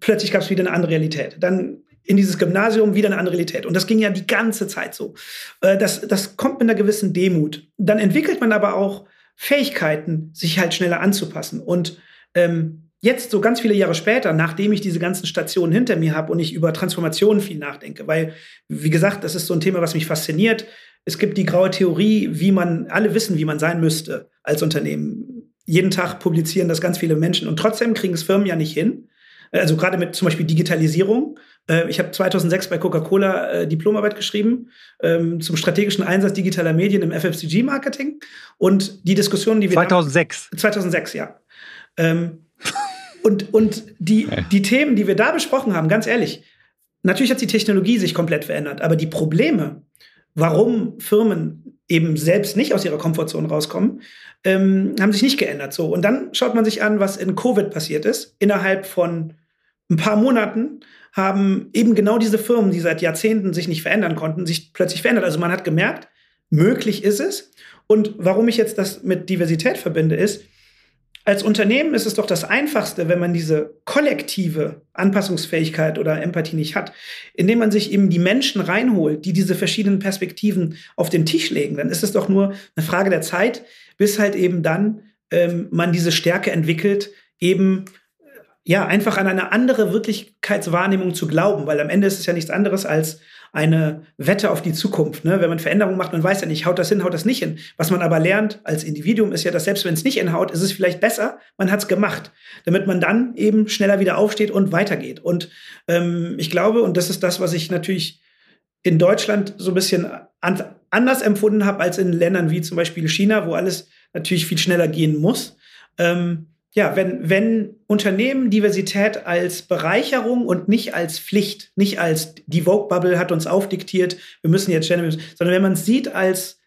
plötzlich gab es wieder eine andere Realität. Dann in dieses Gymnasium wieder eine andere Realität. Und das ging ja die ganze Zeit so. Äh, das, das kommt mit einer gewissen Demut. Dann entwickelt man aber auch Fähigkeiten, sich halt schneller anzupassen. Und ähm, jetzt, so ganz viele Jahre später, nachdem ich diese ganzen Stationen hinter mir habe und ich über Transformationen viel nachdenke, weil, wie gesagt, das ist so ein Thema, was mich fasziniert. Es gibt die graue Theorie, wie man, alle wissen, wie man sein müsste als Unternehmen. Jeden Tag publizieren das ganz viele Menschen und trotzdem kriegen es Firmen ja nicht hin. Also gerade mit zum Beispiel Digitalisierung. Äh, ich habe 2006 bei Coca-Cola äh, Diplomarbeit geschrieben ähm, zum strategischen Einsatz digitaler Medien im FFCG-Marketing. Und die Diskussion, die wir 2006. Da, 2006, ja. Ähm, und und die, die Themen, die wir da besprochen haben, ganz ehrlich, natürlich hat die Technologie sich komplett verändert, aber die Probleme, warum Firmen eben selbst nicht aus ihrer Komfortzone rauskommen, ähm, haben sich nicht geändert. So und dann schaut man sich an, was in Covid passiert ist. Innerhalb von ein paar Monaten haben eben genau diese Firmen, die seit Jahrzehnten sich nicht verändern konnten, sich plötzlich verändert. Also man hat gemerkt, möglich ist es. Und warum ich jetzt das mit Diversität verbinde, ist, als Unternehmen ist es doch das Einfachste, wenn man diese kollektive Anpassungsfähigkeit oder Empathie nicht hat, indem man sich eben die Menschen reinholt, die diese verschiedenen Perspektiven auf den Tisch legen. Dann ist es doch nur eine Frage der Zeit, bis halt eben dann ähm, man diese Stärke entwickelt, eben ja einfach an eine andere Wirklichkeitswahrnehmung zu glauben, weil am Ende ist es ja nichts anderes als eine Wette auf die Zukunft. Ne? Wenn man Veränderungen macht, man weiß ja nicht, haut das hin, haut das nicht hin. Was man aber lernt als Individuum ist ja, dass selbst wenn es nicht hinhaut, ist es vielleicht besser, man hat es gemacht, damit man dann eben schneller wieder aufsteht und weitergeht. Und ähm, ich glaube, und das ist das, was ich natürlich in Deutschland so ein bisschen an, anders empfunden habe als in Ländern wie zum Beispiel China, wo alles natürlich viel schneller gehen muss. Ähm, ja, wenn, wenn Unternehmen Diversität als Bereicherung und nicht als Pflicht, nicht als die Vogue-Bubble hat uns aufdiktiert, wir müssen jetzt Gender, sondern wenn man es sieht als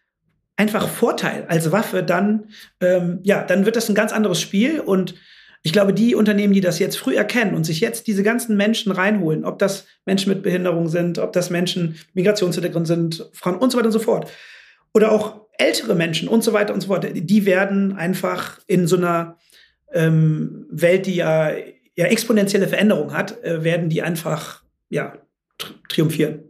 einfach Vorteil, als Waffe, dann, ähm, ja, dann wird das ein ganz anderes Spiel. Und ich glaube, die Unternehmen, die das jetzt früh erkennen und sich jetzt diese ganzen Menschen reinholen, ob das Menschen mit Behinderung sind, ob das Menschen Migrationshintergrund sind, Frauen und so weiter und so fort, oder auch ältere Menschen und so weiter und so fort, die werden einfach in so einer ähm, Welt, die ja, ja exponentielle Veränderung hat, äh, werden die einfach ja, tri triumphieren.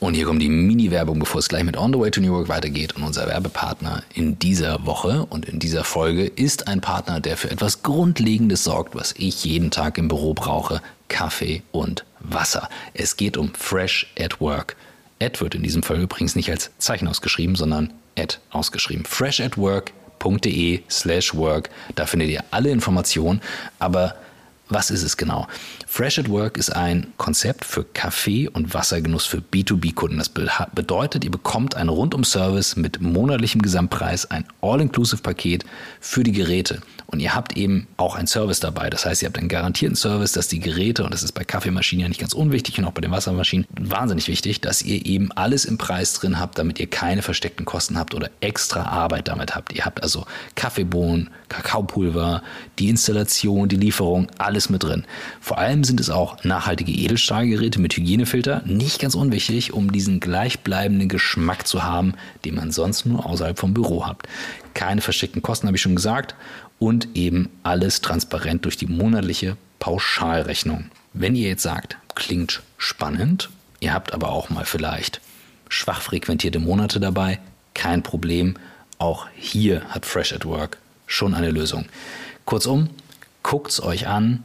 Und hier kommt die Mini-Werbung, bevor es gleich mit On the Way to New York weitergeht. Und unser Werbepartner in dieser Woche und in dieser Folge ist ein Partner, der für etwas Grundlegendes sorgt, was ich jeden Tag im Büro brauche. Kaffee und Wasser. Es geht um Fresh at Work. Ad wird in diesem Fall übrigens nicht als Zeichen ausgeschrieben, sondern Ad ausgeschrieben. Fresh at Work www.ftf.de slash work. Da findet ihr alle Informationen. Aber was ist es genau? Fresh at Work ist ein Konzept für Kaffee- und Wassergenuss für B2B-Kunden. Das bedeutet, ihr bekommt einen Rundum-Service mit monatlichem Gesamtpreis, ein All-Inclusive-Paket für die Geräte. Und ihr habt eben auch einen Service dabei. Das heißt, ihr habt einen garantierten Service, dass die Geräte, und das ist bei Kaffeemaschinen ja nicht ganz unwichtig und auch bei den Wassermaschinen wahnsinnig wichtig, dass ihr eben alles im Preis drin habt, damit ihr keine versteckten Kosten habt oder extra Arbeit damit habt. Ihr habt also Kaffeebohnen, Kakaopulver, die Installation, die Lieferung, alles mit drin. Vor allem sind es auch nachhaltige Edelstahlgeräte mit Hygienefilter, nicht ganz unwichtig, um diesen gleichbleibenden Geschmack zu haben, den man sonst nur außerhalb vom Büro habt. Keine versteckten Kosten, habe ich schon gesagt und eben alles transparent durch die monatliche Pauschalrechnung. Wenn ihr jetzt sagt, klingt spannend, ihr habt aber auch mal vielleicht schwach frequentierte Monate dabei, kein Problem. Auch hier hat Fresh at Work schon eine Lösung. Kurzum, guckt es euch an,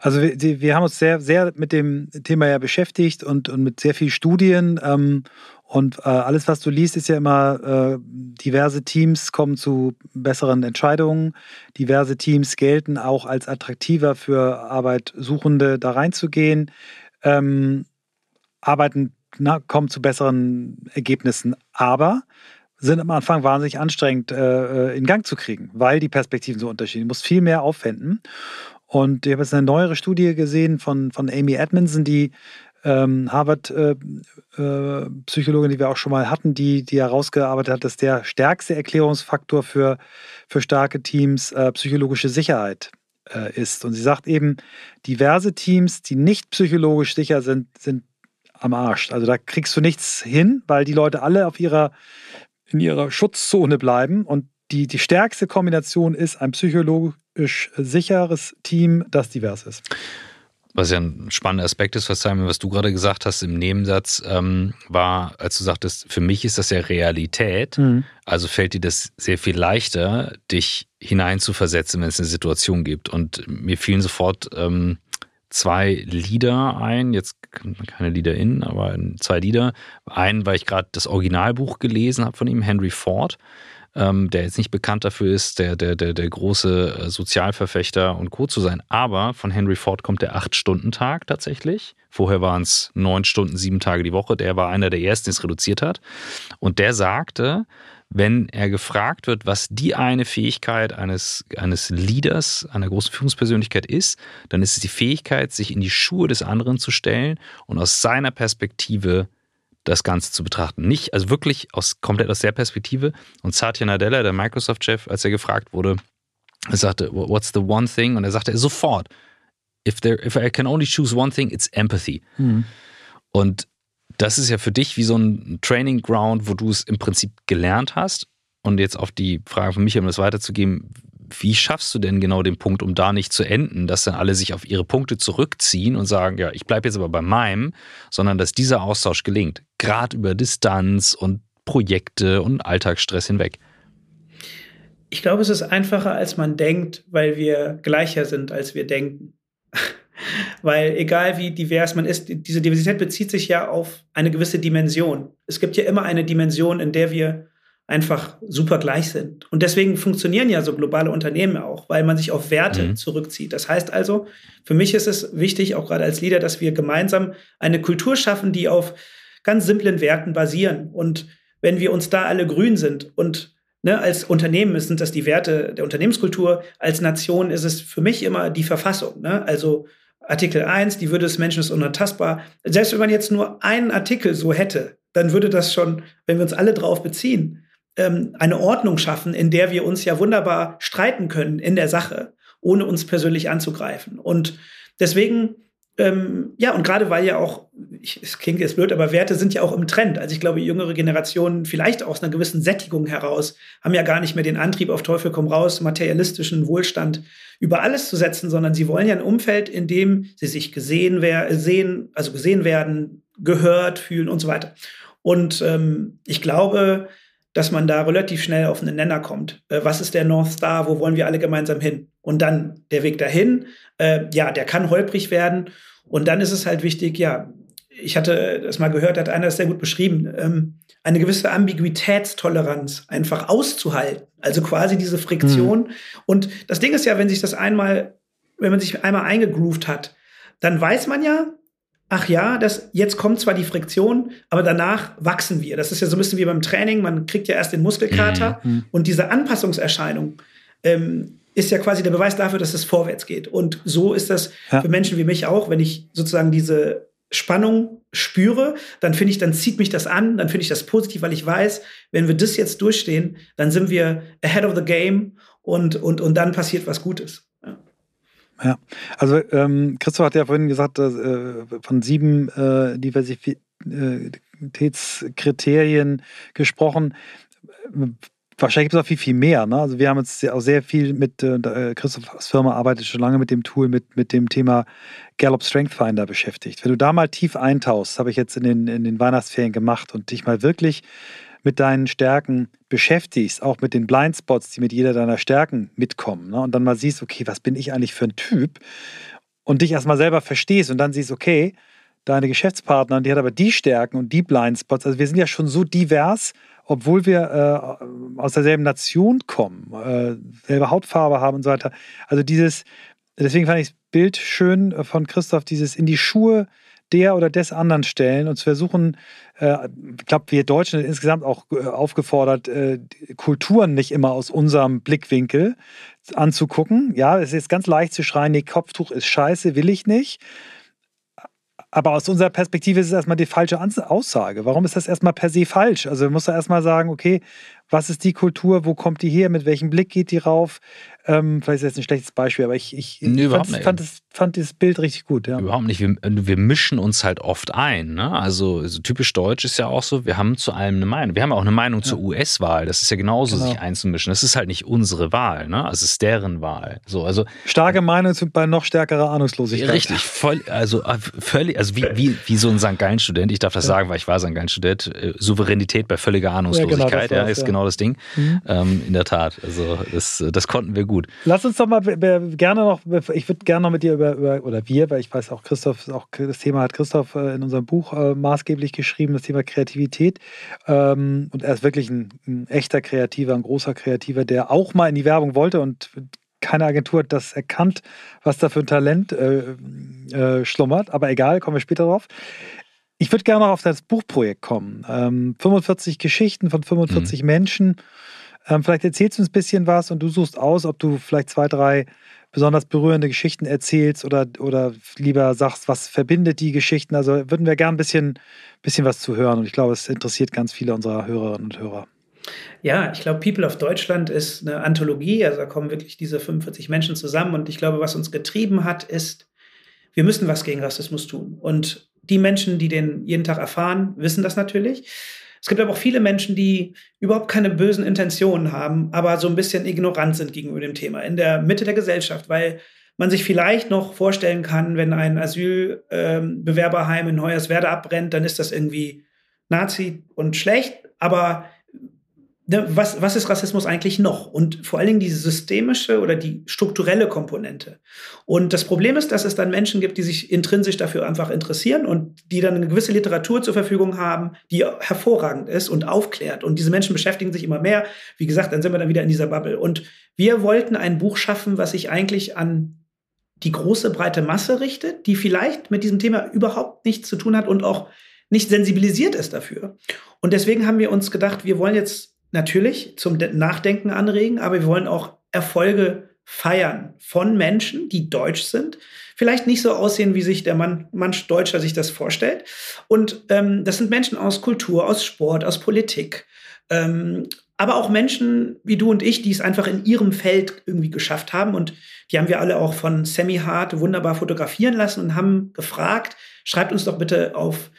Also wir, wir, haben uns sehr, sehr mit dem Thema ja beschäftigt und, und mit sehr vielen Studien. Ähm, und äh, alles, was du liest, ist ja immer, äh, diverse Teams kommen zu besseren Entscheidungen. Diverse Teams gelten auch als attraktiver für Arbeitssuchende, da reinzugehen. Ähm, arbeiten, na, kommen zu besseren Ergebnissen. Aber sind am Anfang wahnsinnig anstrengend äh, äh in Gang zu kriegen, weil die Perspektiven so unterschiedlich sind. Du musst viel mehr aufwenden. Und ich habe jetzt eine neuere Studie gesehen von, von Amy Edmondson, die ähm, Harvard-Psychologin, äh, äh, die wir auch schon mal hatten, die, die herausgearbeitet hat, dass der stärkste Erklärungsfaktor für, für starke Teams äh, psychologische Sicherheit äh, ist. Und sie sagt eben, diverse Teams, die nicht psychologisch sicher sind, sind am Arsch. Also da kriegst du nichts hin, weil die Leute alle auf ihrer, in ihrer Schutzzone bleiben. Und die, die stärkste Kombination ist ein psychologisch sicheres Team, das divers ist. Was ja ein spannender Aspekt ist, was, Simon, was du gerade gesagt hast im Nebensatz, ähm, war, als du sagtest, für mich ist das ja Realität. Mhm. Also fällt dir das sehr viel leichter, dich hineinzuversetzen, wenn es eine Situation gibt. Und mir fielen sofort ähm, zwei Lieder ein, jetzt keine Lieder in, aber zwei Lieder. Einen, weil ich gerade das Originalbuch gelesen habe von ihm, Henry Ford ähm, der jetzt nicht bekannt dafür ist, der, der, der, der große äh, Sozialverfechter und Co. zu sein. Aber von Henry Ford kommt der Acht-Stunden-Tag tatsächlich. Vorher waren es neun Stunden, sieben Tage die Woche. Der war einer der ersten, der es reduziert hat. Und der sagte, wenn er gefragt wird, was die eine Fähigkeit eines, eines Leaders, einer großen Führungspersönlichkeit ist, dann ist es die Fähigkeit, sich in die Schuhe des anderen zu stellen und aus seiner Perspektive das Ganze zu betrachten. Nicht, also wirklich aus, komplett aus der Perspektive. Und Satya Nadella, der Microsoft-Chef, als er gefragt wurde, er sagte, what's the one thing? Und er sagte sofort, if, there, if I can only choose one thing, it's empathy. Mhm. Und das ist ja für dich wie so ein Training Ground, wo du es im Prinzip gelernt hast. Und jetzt auf die Frage von mich, um das weiterzugeben, wie schaffst du denn genau den Punkt, um da nicht zu enden, dass dann alle sich auf ihre Punkte zurückziehen und sagen, ja, ich bleibe jetzt aber bei meinem, sondern dass dieser Austausch gelingt, gerade über Distanz und Projekte und Alltagsstress hinweg? Ich glaube, es ist einfacher, als man denkt, weil wir gleicher sind, als wir denken. *laughs* Weil egal wie divers man ist, diese Diversität bezieht sich ja auf eine gewisse Dimension. Es gibt ja immer eine Dimension, in der wir einfach super gleich sind. Und deswegen funktionieren ja so globale Unternehmen auch, weil man sich auf Werte mhm. zurückzieht. Das heißt also, für mich ist es wichtig, auch gerade als Leader, dass wir gemeinsam eine Kultur schaffen, die auf ganz simplen Werten basieren. Und wenn wir uns da alle grün sind und ne, als Unternehmen sind das die Werte der Unternehmenskultur, als Nation ist es für mich immer die Verfassung. Ne? Also Artikel 1, die Würde des Menschen ist unantastbar. Selbst wenn man jetzt nur einen Artikel so hätte, dann würde das schon, wenn wir uns alle drauf beziehen, ähm, eine Ordnung schaffen, in der wir uns ja wunderbar streiten können in der Sache, ohne uns persönlich anzugreifen. Und deswegen ähm, ja, und gerade weil ja auch, ich, es klingt jetzt blöd, aber Werte sind ja auch im Trend. Also ich glaube, jüngere Generationen, vielleicht aus einer gewissen Sättigung heraus, haben ja gar nicht mehr den Antrieb auf Teufel komm raus, materialistischen Wohlstand über alles zu setzen, sondern sie wollen ja ein Umfeld, in dem sie sich gesehen, wer sehen, also gesehen werden, gehört, fühlen und so weiter. Und ähm, ich glaube, dass man da relativ schnell auf einen Nenner kommt. Äh, was ist der North Star? Wo wollen wir alle gemeinsam hin? Und dann der Weg dahin, äh, ja, der kann holprig werden. Und dann ist es halt wichtig, ja, ich hatte das mal gehört, hat einer das sehr gut beschrieben, ähm, eine gewisse Ambiguitätstoleranz einfach auszuhalten. Also quasi diese Friktion. Mhm. Und das Ding ist ja, wenn sich das einmal, wenn man sich einmal eingegroovt hat, dann weiß man ja, ach ja, das, jetzt kommt zwar die Friktion, aber danach wachsen wir. Das ist ja so ein bisschen wie beim Training, man kriegt ja erst den Muskelkater mhm. und diese Anpassungserscheinung ähm, ist ja quasi der Beweis dafür, dass es vorwärts geht. Und so ist das ja. für Menschen wie mich auch, wenn ich sozusagen diese Spannung spüre, dann finde ich, dann zieht mich das an, dann finde ich das positiv, weil ich weiß, wenn wir das jetzt durchstehen, dann sind wir ahead of the game und, und, und dann passiert was Gutes. Ja, also ähm, Christoph hat ja vorhin gesagt, dass, äh, von sieben äh, Diversitätskriterien gesprochen. Wahrscheinlich gibt es auch viel, viel mehr. Ne? Also wir haben uns auch sehr viel mit, äh, Christophs Firma arbeitet schon lange mit dem Tool, mit, mit dem Thema Gallup Strength Finder beschäftigt. Wenn du da mal tief eintauchst, habe ich jetzt in den, in den Weihnachtsferien gemacht und dich mal wirklich mit deinen Stärken beschäftigst, auch mit den Blindspots, die mit jeder deiner Stärken mitkommen, ne? und dann mal siehst, okay, was bin ich eigentlich für ein Typ? Und dich erstmal selber verstehst und dann siehst, okay, deine Geschäftspartnerin, die hat aber die Stärken und die Blindspots. Also wir sind ja schon so divers, obwohl wir äh, aus derselben Nation kommen, äh, selbe Hautfarbe haben und so weiter. Also dieses, deswegen fand ich das Bild schön von Christoph, dieses in die Schuhe der oder des anderen stellen und zu versuchen, äh, ich glaube, wir Deutschen sind insgesamt auch äh, aufgefordert, äh, Kulturen nicht immer aus unserem Blickwinkel anzugucken. Ja, es ist ganz leicht zu schreien, nee, Kopftuch ist scheiße, will ich nicht. Aber aus unserer Perspektive ist es erstmal die falsche Aussage. Warum ist das erstmal per se falsch? Also man muss da erstmal sagen, okay, was ist die Kultur, wo kommt die her, mit welchem Blick geht die rauf? Ähm, vielleicht ist das jetzt ein schlechtes Beispiel, aber ich, ich nee, fand, fand, das, fand dieses Bild richtig gut. Ja. Überhaupt nicht. Wir, wir mischen uns halt oft ein. Ne? Also so typisch deutsch ist ja auch so, wir haben zu allem eine Meinung. Wir haben auch eine Meinung ja. zur US-Wahl. Das ist ja genauso, genau. sich einzumischen. Das ist halt nicht unsere Wahl. Ne? Also es ist deren Wahl. So, also, Starke Meinung sind bei noch stärkerer Ahnungslosigkeit. Richtig. Voll, also äh, völlig, also wie, wie, wie so ein St. Gallen-Student, ich darf das ja. sagen, weil ich war St. Gallen-Student, äh, Souveränität bei völliger Ahnungslosigkeit, ja, genau, ja ist genau das Ding. Mhm. Ähm, in der Tat. Also das, das konnten wir gut. gut. Lass uns doch mal gerne noch, ich würde gerne noch mit dir über, über, oder wir, weil ich weiß auch, Christoph, auch das Thema hat Christoph äh, in unserem Buch äh, maßgeblich geschrieben, das Thema Kreativität. Ähm, und er ist wirklich ein, ein echter Kreativer, ein großer Kreativer, der auch mal in die Werbung wollte und keine Agentur hat das erkannt, was da für ein Talent äh, äh, schlummert. Aber egal, kommen wir später drauf. Ich würde gerne noch auf das Buchprojekt kommen. Ähm, 45 Geschichten von 45 mhm. Menschen. Ähm, vielleicht erzählst du uns ein bisschen was und du suchst aus, ob du vielleicht zwei, drei besonders berührende Geschichten erzählst oder, oder lieber sagst, was verbindet die Geschichten. Also würden wir gerne ein bisschen, bisschen was zu hören und ich glaube, es interessiert ganz viele unserer Hörerinnen und Hörer. Ja, ich glaube, People of Deutschland ist eine Anthologie, also da kommen wirklich diese 45 Menschen zusammen und ich glaube, was uns getrieben hat, ist, wir müssen was gegen Rassismus tun. Und die Menschen, die den jeden Tag erfahren, wissen das natürlich. Es gibt aber auch viele Menschen, die überhaupt keine bösen Intentionen haben, aber so ein bisschen ignorant sind gegenüber dem Thema in der Mitte der Gesellschaft, weil man sich vielleicht noch vorstellen kann, wenn ein Asylbewerberheim ähm, in Hoyerswerda abbrennt, dann ist das irgendwie Nazi und schlecht. Aber was, was ist Rassismus eigentlich noch? Und vor allen Dingen die systemische oder die strukturelle Komponente. Und das Problem ist, dass es dann Menschen gibt, die sich intrinsisch dafür einfach interessieren und die dann eine gewisse Literatur zur Verfügung haben, die hervorragend ist und aufklärt. Und diese Menschen beschäftigen sich immer mehr. Wie gesagt, dann sind wir dann wieder in dieser Bubble. Und wir wollten ein Buch schaffen, was sich eigentlich an die große breite Masse richtet, die vielleicht mit diesem Thema überhaupt nichts zu tun hat und auch nicht sensibilisiert ist dafür. Und deswegen haben wir uns gedacht, wir wollen jetzt natürlich zum Nachdenken anregen, aber wir wollen auch Erfolge feiern von Menschen, die deutsch sind, vielleicht nicht so aussehen, wie sich der Mann, manch Deutscher sich das vorstellt. Und ähm, das sind Menschen aus Kultur, aus Sport, aus Politik, ähm, aber auch Menschen wie du und ich, die es einfach in ihrem Feld irgendwie geschafft haben. Und die haben wir alle auch von Sammy Hart wunderbar fotografieren lassen und haben gefragt, schreibt uns doch bitte auf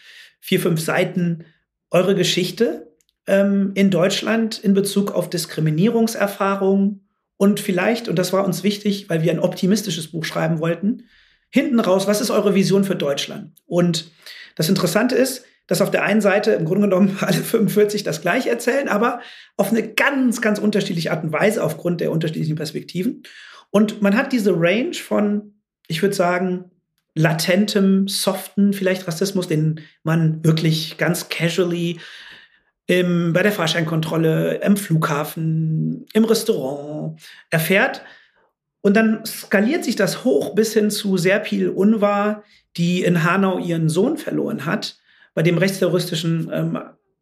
vier, fünf Seiten eure Geschichte ähm, in Deutschland in Bezug auf Diskriminierungserfahrungen und vielleicht, und das war uns wichtig, weil wir ein optimistisches Buch schreiben wollten, hinten raus, was ist eure Vision für Deutschland? Und das Interessante ist, dass auf der einen Seite im Grunde genommen *laughs* alle 45 das gleich erzählen, aber auf eine ganz, ganz unterschiedliche Art und Weise aufgrund der unterschiedlichen Perspektiven. Und man hat diese Range von, ich würde sagen, latentem, soften, vielleicht Rassismus, den man wirklich ganz casually im, bei der Fahrscheinkontrolle, im Flughafen, im Restaurant erfährt. Und dann skaliert sich das hoch bis hin zu Serpil Unvar, die in Hanau ihren Sohn verloren hat, bei dem rechtsterroristischen ähm,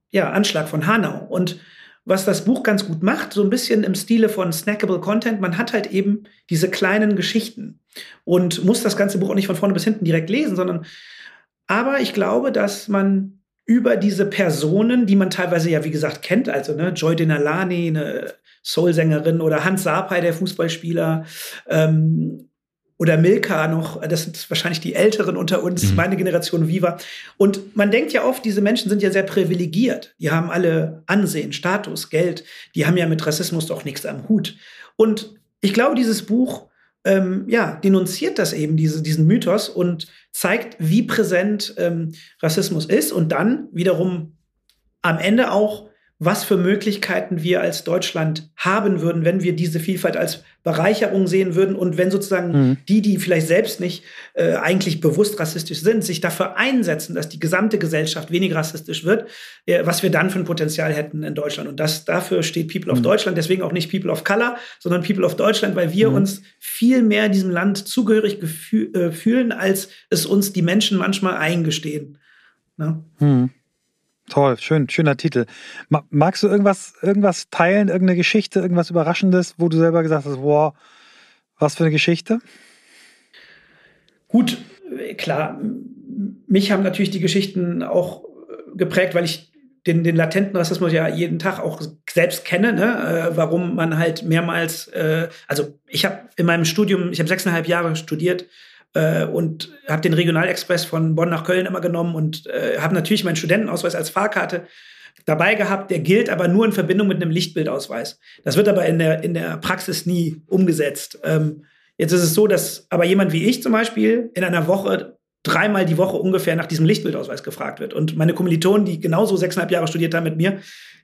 ja, Anschlag von Hanau. Und was das Buch ganz gut macht, so ein bisschen im Stile von Snackable Content, man hat halt eben diese kleinen Geschichten und muss das ganze Buch auch nicht von vorne bis hinten direkt lesen, sondern aber ich glaube, dass man über diese Personen, die man teilweise ja, wie gesagt, kennt, also ne, Joy Denalani, eine Soul-Sängerin oder Hans Sapai, der Fußballspieler, ähm, oder Milka noch, das sind wahrscheinlich die Älteren unter uns, mhm. meine Generation Viva. Und man denkt ja oft, diese Menschen sind ja sehr privilegiert. Die haben alle Ansehen, Status, Geld. Die haben ja mit Rassismus doch nichts am Hut. Und ich glaube, dieses Buch ähm, ja, denunziert das eben, diese, diesen Mythos und zeigt, wie präsent ähm, Rassismus ist und dann wiederum am Ende auch was für Möglichkeiten wir als Deutschland haben würden, wenn wir diese Vielfalt als Bereicherung sehen würden und wenn sozusagen mhm. die, die vielleicht selbst nicht äh, eigentlich bewusst rassistisch sind, sich dafür einsetzen, dass die gesamte Gesellschaft weniger rassistisch wird, äh, was wir dann für ein Potenzial hätten in Deutschland. Und das dafür steht People of mhm. Deutschland, deswegen auch nicht People of Color, sondern People of Deutschland, weil wir mhm. uns viel mehr diesem Land zugehörig äh, fühlen, als es uns die Menschen manchmal eingestehen. Ne? Mhm. Toll, schön, schöner Titel. Magst du irgendwas, irgendwas teilen, irgendeine Geschichte, irgendwas Überraschendes, wo du selber gesagt hast, wow, was für eine Geschichte? Gut, klar. Mich haben natürlich die Geschichten auch geprägt, weil ich den, den latenten Rassismus ja jeden Tag auch selbst kenne, ne? Äh, warum man halt mehrmals, äh, also ich habe in meinem Studium, ich habe sechseinhalb Jahre studiert äh, und habe den Regionalexpress von Bonn nach Köln immer genommen und äh, habe natürlich meinen Studentenausweis als Fahrkarte dabei gehabt. Der gilt aber nur in Verbindung mit einem Lichtbildausweis. Das wird aber in der, in der Praxis nie umgesetzt. Ähm, jetzt ist es so, dass aber jemand wie ich zum Beispiel in einer Woche dreimal die Woche ungefähr nach diesem Lichtbildausweis gefragt wird. Und meine Kommilitonen, die genauso sechseinhalb Jahre studiert haben mit mir,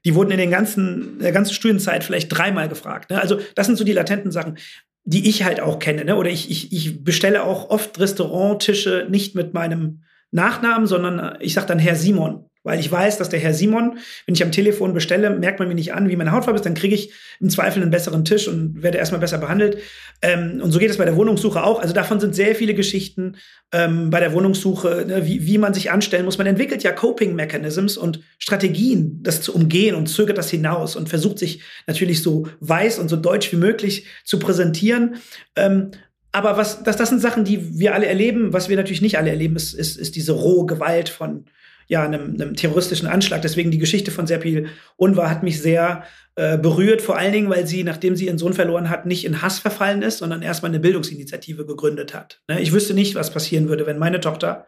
die wurden in den ganzen, der ganzen Studienzeit vielleicht dreimal gefragt. Ne? Also das sind so die latenten Sachen, die ich halt auch kenne. Ne? Oder ich, ich, ich bestelle auch oft Restauranttische nicht mit meinem Nachnamen, sondern ich sage dann Herr Simon. Weil ich weiß, dass der Herr Simon, wenn ich am Telefon bestelle, merkt man mir nicht an, wie meine Hautfarbe ist, dann kriege ich im Zweifel einen besseren Tisch und werde erstmal besser behandelt. Ähm, und so geht es bei der Wohnungssuche auch. Also davon sind sehr viele Geschichten ähm, bei der Wohnungssuche, ne, wie, wie man sich anstellen muss. Man entwickelt ja Coping-Mechanisms und Strategien, das zu umgehen und zögert das hinaus und versucht sich natürlich so weiß und so deutsch wie möglich zu präsentieren. Ähm, aber was, das, das sind Sachen, die wir alle erleben. Was wir natürlich nicht alle erleben, ist, ist, ist diese rohe Gewalt von, ja, einem, einem terroristischen Anschlag. Deswegen die Geschichte von Serpil Unwahr hat mich sehr äh, berührt, vor allen Dingen, weil sie, nachdem sie ihren Sohn verloren hat, nicht in Hass verfallen ist, sondern erstmal eine Bildungsinitiative gegründet hat. Ne? Ich wüsste nicht, was passieren würde, wenn meine Tochter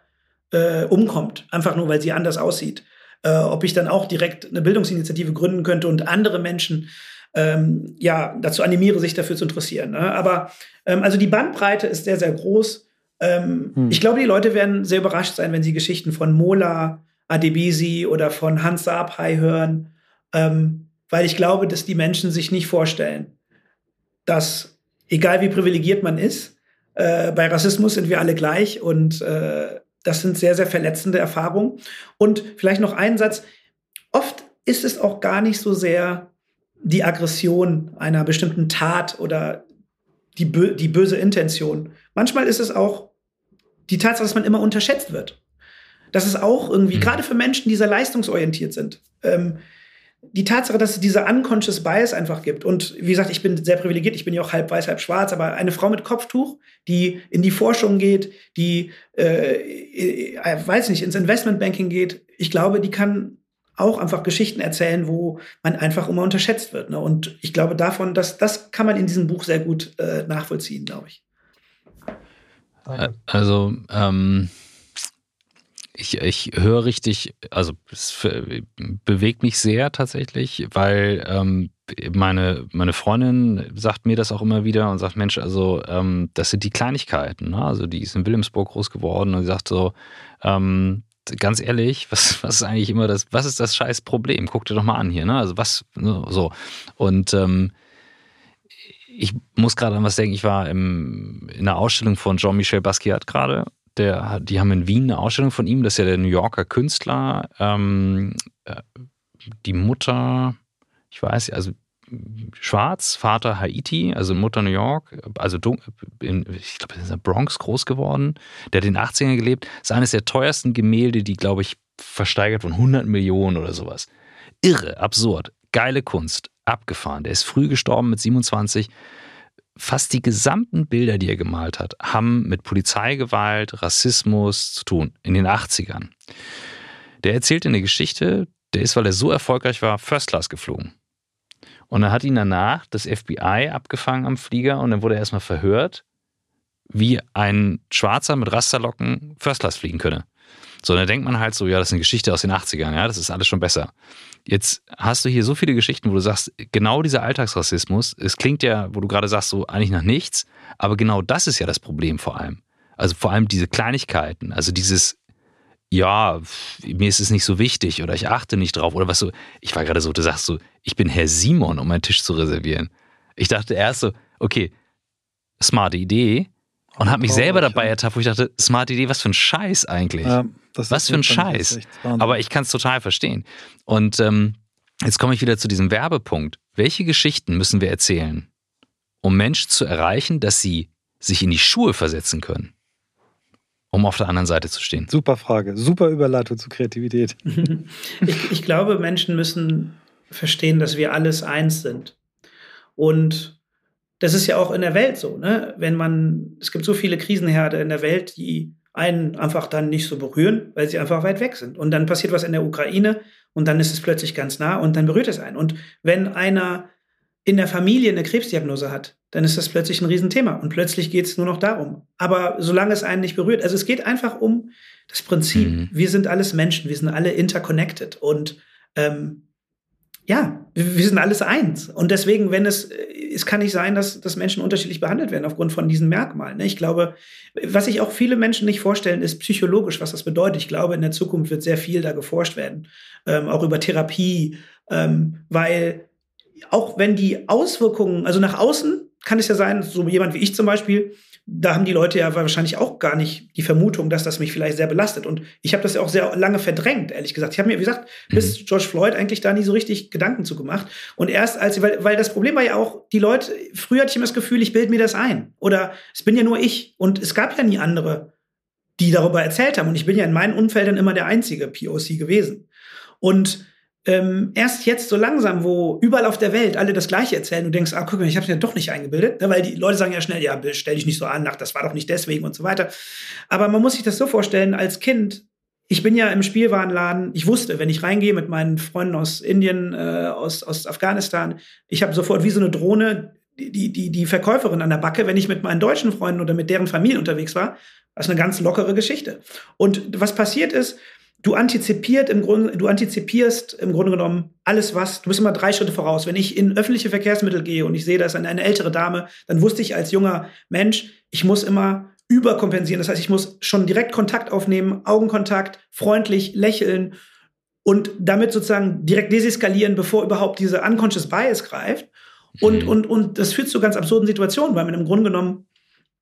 äh, umkommt, einfach nur, weil sie anders aussieht. Äh, ob ich dann auch direkt eine Bildungsinitiative gründen könnte und andere Menschen ähm, ja, dazu animiere, sich dafür zu interessieren. Ne? Aber ähm, also die Bandbreite ist sehr, sehr groß. Ähm, hm. Ich glaube, die Leute werden sehr überrascht sein, wenn sie Geschichten von Mola, Adebisi oder von Hans Saabhai hören, ähm, weil ich glaube, dass die Menschen sich nicht vorstellen, dass egal wie privilegiert man ist, äh, bei Rassismus sind wir alle gleich und äh, das sind sehr, sehr verletzende Erfahrungen. Und vielleicht noch ein Satz. Oft ist es auch gar nicht so sehr die Aggression einer bestimmten Tat oder die, bö die böse Intention. Manchmal ist es auch die Tatsache, dass man immer unterschätzt wird. Das ist auch irgendwie, mhm. gerade für Menschen, die sehr leistungsorientiert sind, ähm, die Tatsache, dass es diese unconscious Bias einfach gibt. Und wie gesagt, ich bin sehr privilegiert, ich bin ja auch halb weiß, halb schwarz, aber eine Frau mit Kopftuch, die in die Forschung geht, die, äh, äh, weiß nicht, ins Investmentbanking geht, ich glaube, die kann auch einfach Geschichten erzählen, wo man einfach immer unterschätzt wird. Ne? Und ich glaube davon, dass das kann man in diesem Buch sehr gut äh, nachvollziehen, glaube ich. Also ähm, ich, ich höre richtig, also es bewegt mich sehr tatsächlich, weil ähm, meine, meine Freundin sagt mir das auch immer wieder und sagt, Mensch, also ähm, das sind die Kleinigkeiten. Ne? Also die ist in Wilhelmsburg groß geworden und sie sagt so, ähm, ganz ehrlich, *laughs* was, was ist eigentlich immer das, was ist das scheiß Problem? Guck dir doch mal an hier, ne? Also was, ne, so. Und ähm, ich muss gerade an was denken, ich war im, in einer Ausstellung von Jean-Michel Basquiat gerade. Der, die haben in Wien eine Ausstellung von ihm, das ist ja der New Yorker Künstler. Ähm, äh, die Mutter, ich weiß, also schwarz, Vater Haiti, also Mutter New York, also in, ich glaube, in der Bronx groß geworden, der hat in den 80ern gelebt. Ist eines der teuersten Gemälde, die, glaube ich, versteigert von 100 Millionen oder sowas. Irre, absurd, geile Kunst, abgefahren. Der ist früh gestorben mit 27. Fast die gesamten Bilder, die er gemalt hat, haben mit Polizeigewalt, Rassismus zu tun, in den 80ern. Der erzählt eine Geschichte, der ist, weil er so erfolgreich war, First Class geflogen. Und dann hat ihn danach das FBI abgefangen am Flieger und dann wurde er erstmal verhört, wie ein Schwarzer mit Rasterlocken First Class fliegen könne. So, dann denkt man halt so, ja, das ist eine Geschichte aus den 80ern, ja, das ist alles schon besser. Jetzt hast du hier so viele Geschichten, wo du sagst, genau dieser Alltagsrassismus, es klingt ja, wo du gerade sagst, so eigentlich nach nichts, aber genau das ist ja das Problem vor allem. Also vor allem diese Kleinigkeiten, also dieses ja, mir ist es nicht so wichtig oder ich achte nicht drauf oder was so. Ich war gerade so, du sagst so, ich bin Herr Simon, um einen Tisch zu reservieren. Ich dachte erst so, okay, smarte Idee und habe mich selber dabei ertappt, wo ich dachte, smarte Idee, was für ein Scheiß eigentlich. Ja, was für ein Scheiß. Aber ich kann es total verstehen. Und ähm, jetzt komme ich wieder zu diesem Werbepunkt. Welche Geschichten müssen wir erzählen, um Menschen zu erreichen, dass sie sich in die Schuhe versetzen können? um auf der anderen Seite zu stehen? Super Frage, super Überleitung zu Kreativität. *laughs* ich, ich glaube, Menschen müssen verstehen, dass wir alles eins sind. Und das ist ja auch in der Welt so, ne? Wenn man, es gibt so viele Krisenherde in der Welt, die einen einfach dann nicht so berühren, weil sie einfach weit weg sind. Und dann passiert was in der Ukraine und dann ist es plötzlich ganz nah und dann berührt es einen. Und wenn einer in der Familie eine Krebsdiagnose hat, dann ist das plötzlich ein Riesenthema und plötzlich geht es nur noch darum. Aber solange es einen nicht berührt, also es geht einfach um das Prinzip, mhm. wir sind alles Menschen, wir sind alle interconnected und ähm, ja, wir sind alles eins. Und deswegen, wenn es, es kann nicht sein, dass, dass Menschen unterschiedlich behandelt werden aufgrund von diesen Merkmalen. Ne? Ich glaube, was sich auch viele Menschen nicht vorstellen, ist psychologisch, was das bedeutet. Ich glaube, in der Zukunft wird sehr viel da geforscht werden, ähm, auch über Therapie, ähm, weil auch wenn die Auswirkungen, also nach außen kann es ja sein, so jemand wie ich zum Beispiel, da haben die Leute ja wahrscheinlich auch gar nicht die Vermutung, dass das mich vielleicht sehr belastet. Und ich habe das ja auch sehr lange verdrängt, ehrlich gesagt. Ich habe mir, wie gesagt, mhm. bis George Floyd eigentlich da nie so richtig Gedanken zu gemacht. Und erst als, weil, weil das Problem war ja auch, die Leute, früher hatte ich immer das Gefühl, ich bilde mir das ein. Oder es bin ja nur ich. Und es gab ja nie andere, die darüber erzählt haben. Und ich bin ja in meinen Umfeldern immer der einzige POC gewesen. Und ähm, erst jetzt so langsam, wo überall auf der Welt alle das Gleiche erzählen, du denkst, ah, guck mal, ich habe es ja doch nicht eingebildet, ne? weil die Leute sagen ja schnell, ja, stell dich nicht so an, ach, das war doch nicht deswegen und so weiter. Aber man muss sich das so vorstellen, als Kind, ich bin ja im Spielwarenladen, ich wusste, wenn ich reingehe mit meinen Freunden aus Indien, äh, aus, aus Afghanistan, ich habe sofort wie so eine Drohne die, die, die Verkäuferin an der Backe, wenn ich mit meinen deutschen Freunden oder mit deren Familie unterwegs war. Das ist eine ganz lockere Geschichte. Und was passiert ist, du antizipiert im Grunde, du antizipierst im Grunde genommen alles, was, du bist immer drei Schritte voraus. Wenn ich in öffentliche Verkehrsmittel gehe und ich sehe, da ist eine, eine ältere Dame, dann wusste ich als junger Mensch, ich muss immer überkompensieren. Das heißt, ich muss schon direkt Kontakt aufnehmen, Augenkontakt, freundlich lächeln und damit sozusagen direkt deseskalieren, bevor überhaupt diese unconscious bias greift. Und, mhm. und, und das führt zu ganz absurden Situationen, weil man im Grunde genommen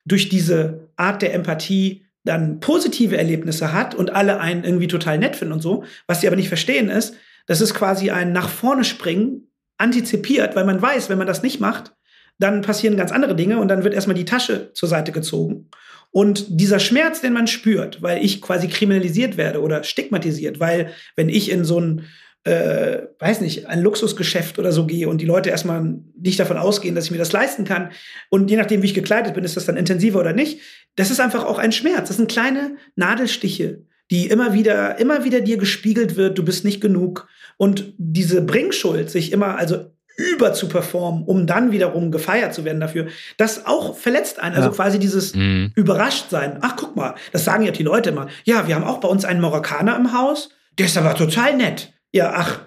durch diese Art der Empathie dann positive Erlebnisse hat und alle einen irgendwie total nett finden und so. Was sie aber nicht verstehen ist, das ist quasi ein nach vorne springen, antizipiert, weil man weiß, wenn man das nicht macht, dann passieren ganz andere Dinge und dann wird erstmal die Tasche zur Seite gezogen. Und dieser Schmerz, den man spürt, weil ich quasi kriminalisiert werde oder stigmatisiert, weil wenn ich in so ein äh, weiß nicht, ein Luxusgeschäft oder so gehe und die Leute erstmal nicht davon ausgehen, dass ich mir das leisten kann. Und je nachdem, wie ich gekleidet bin, ist das dann intensiver oder nicht. Das ist einfach auch ein Schmerz. Das sind kleine Nadelstiche, die immer wieder, immer wieder dir gespiegelt wird, du bist nicht genug. Und diese Bringschuld, sich immer, also über zu performen, um dann wiederum gefeiert zu werden dafür, das auch verletzt einen. Also ja. quasi dieses mhm. überrascht sein. Ach, guck mal, das sagen ja die Leute immer. Ja, wir haben auch bei uns einen Marokkaner im Haus, der ist aber total nett. Ja, ach.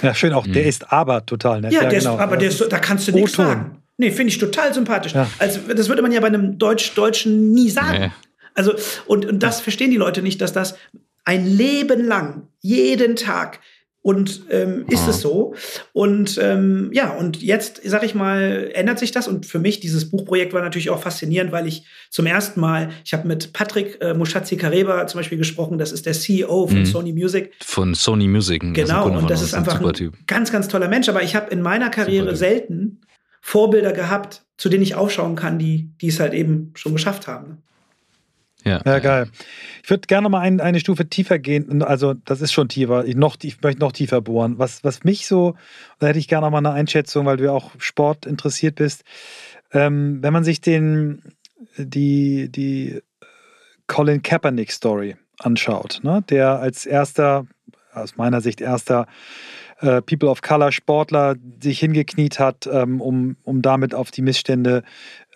Ja, schön auch. Der hm. ist aber total nett. Ja, ja der genau. ist, aber der ist, da kannst du nichts sagen. Nee, finde ich total sympathisch. Ja. Also, das würde man ja bei einem Deutsch-Deutschen nie sagen. Nee. Also, und, und das verstehen die Leute nicht, dass das ein Leben lang, jeden Tag und ähm, ist es so. Und ähm, ja, und jetzt, sag ich mal, ändert sich das. Und für mich, dieses Buchprojekt war natürlich auch faszinierend, weil ich zum ersten Mal, ich habe mit Patrick äh, Mushatzi Kareba zum Beispiel gesprochen, das ist der CEO von mhm. Sony Music. Von Sony Music. Genau, und das ist einfach ein, ein ganz, ganz toller Mensch. Aber ich habe in meiner Karriere selten Vorbilder gehabt, zu denen ich aufschauen kann, die, die es halt eben schon geschafft haben. Ja, ja, geil. Ich würde gerne mal ein, eine Stufe tiefer gehen. Also, das ist schon tiefer. Ich, noch, ich möchte noch tiefer bohren. Was, was mich so, da hätte ich gerne mal eine Einschätzung, weil du ja auch Sport interessiert bist. Ähm, wenn man sich den, die, die Colin Kaepernick Story anschaut, ne? der als erster, aus meiner Sicht erster äh, People of Color Sportler sich hingekniet hat, ähm, um, um damit auf die Missstände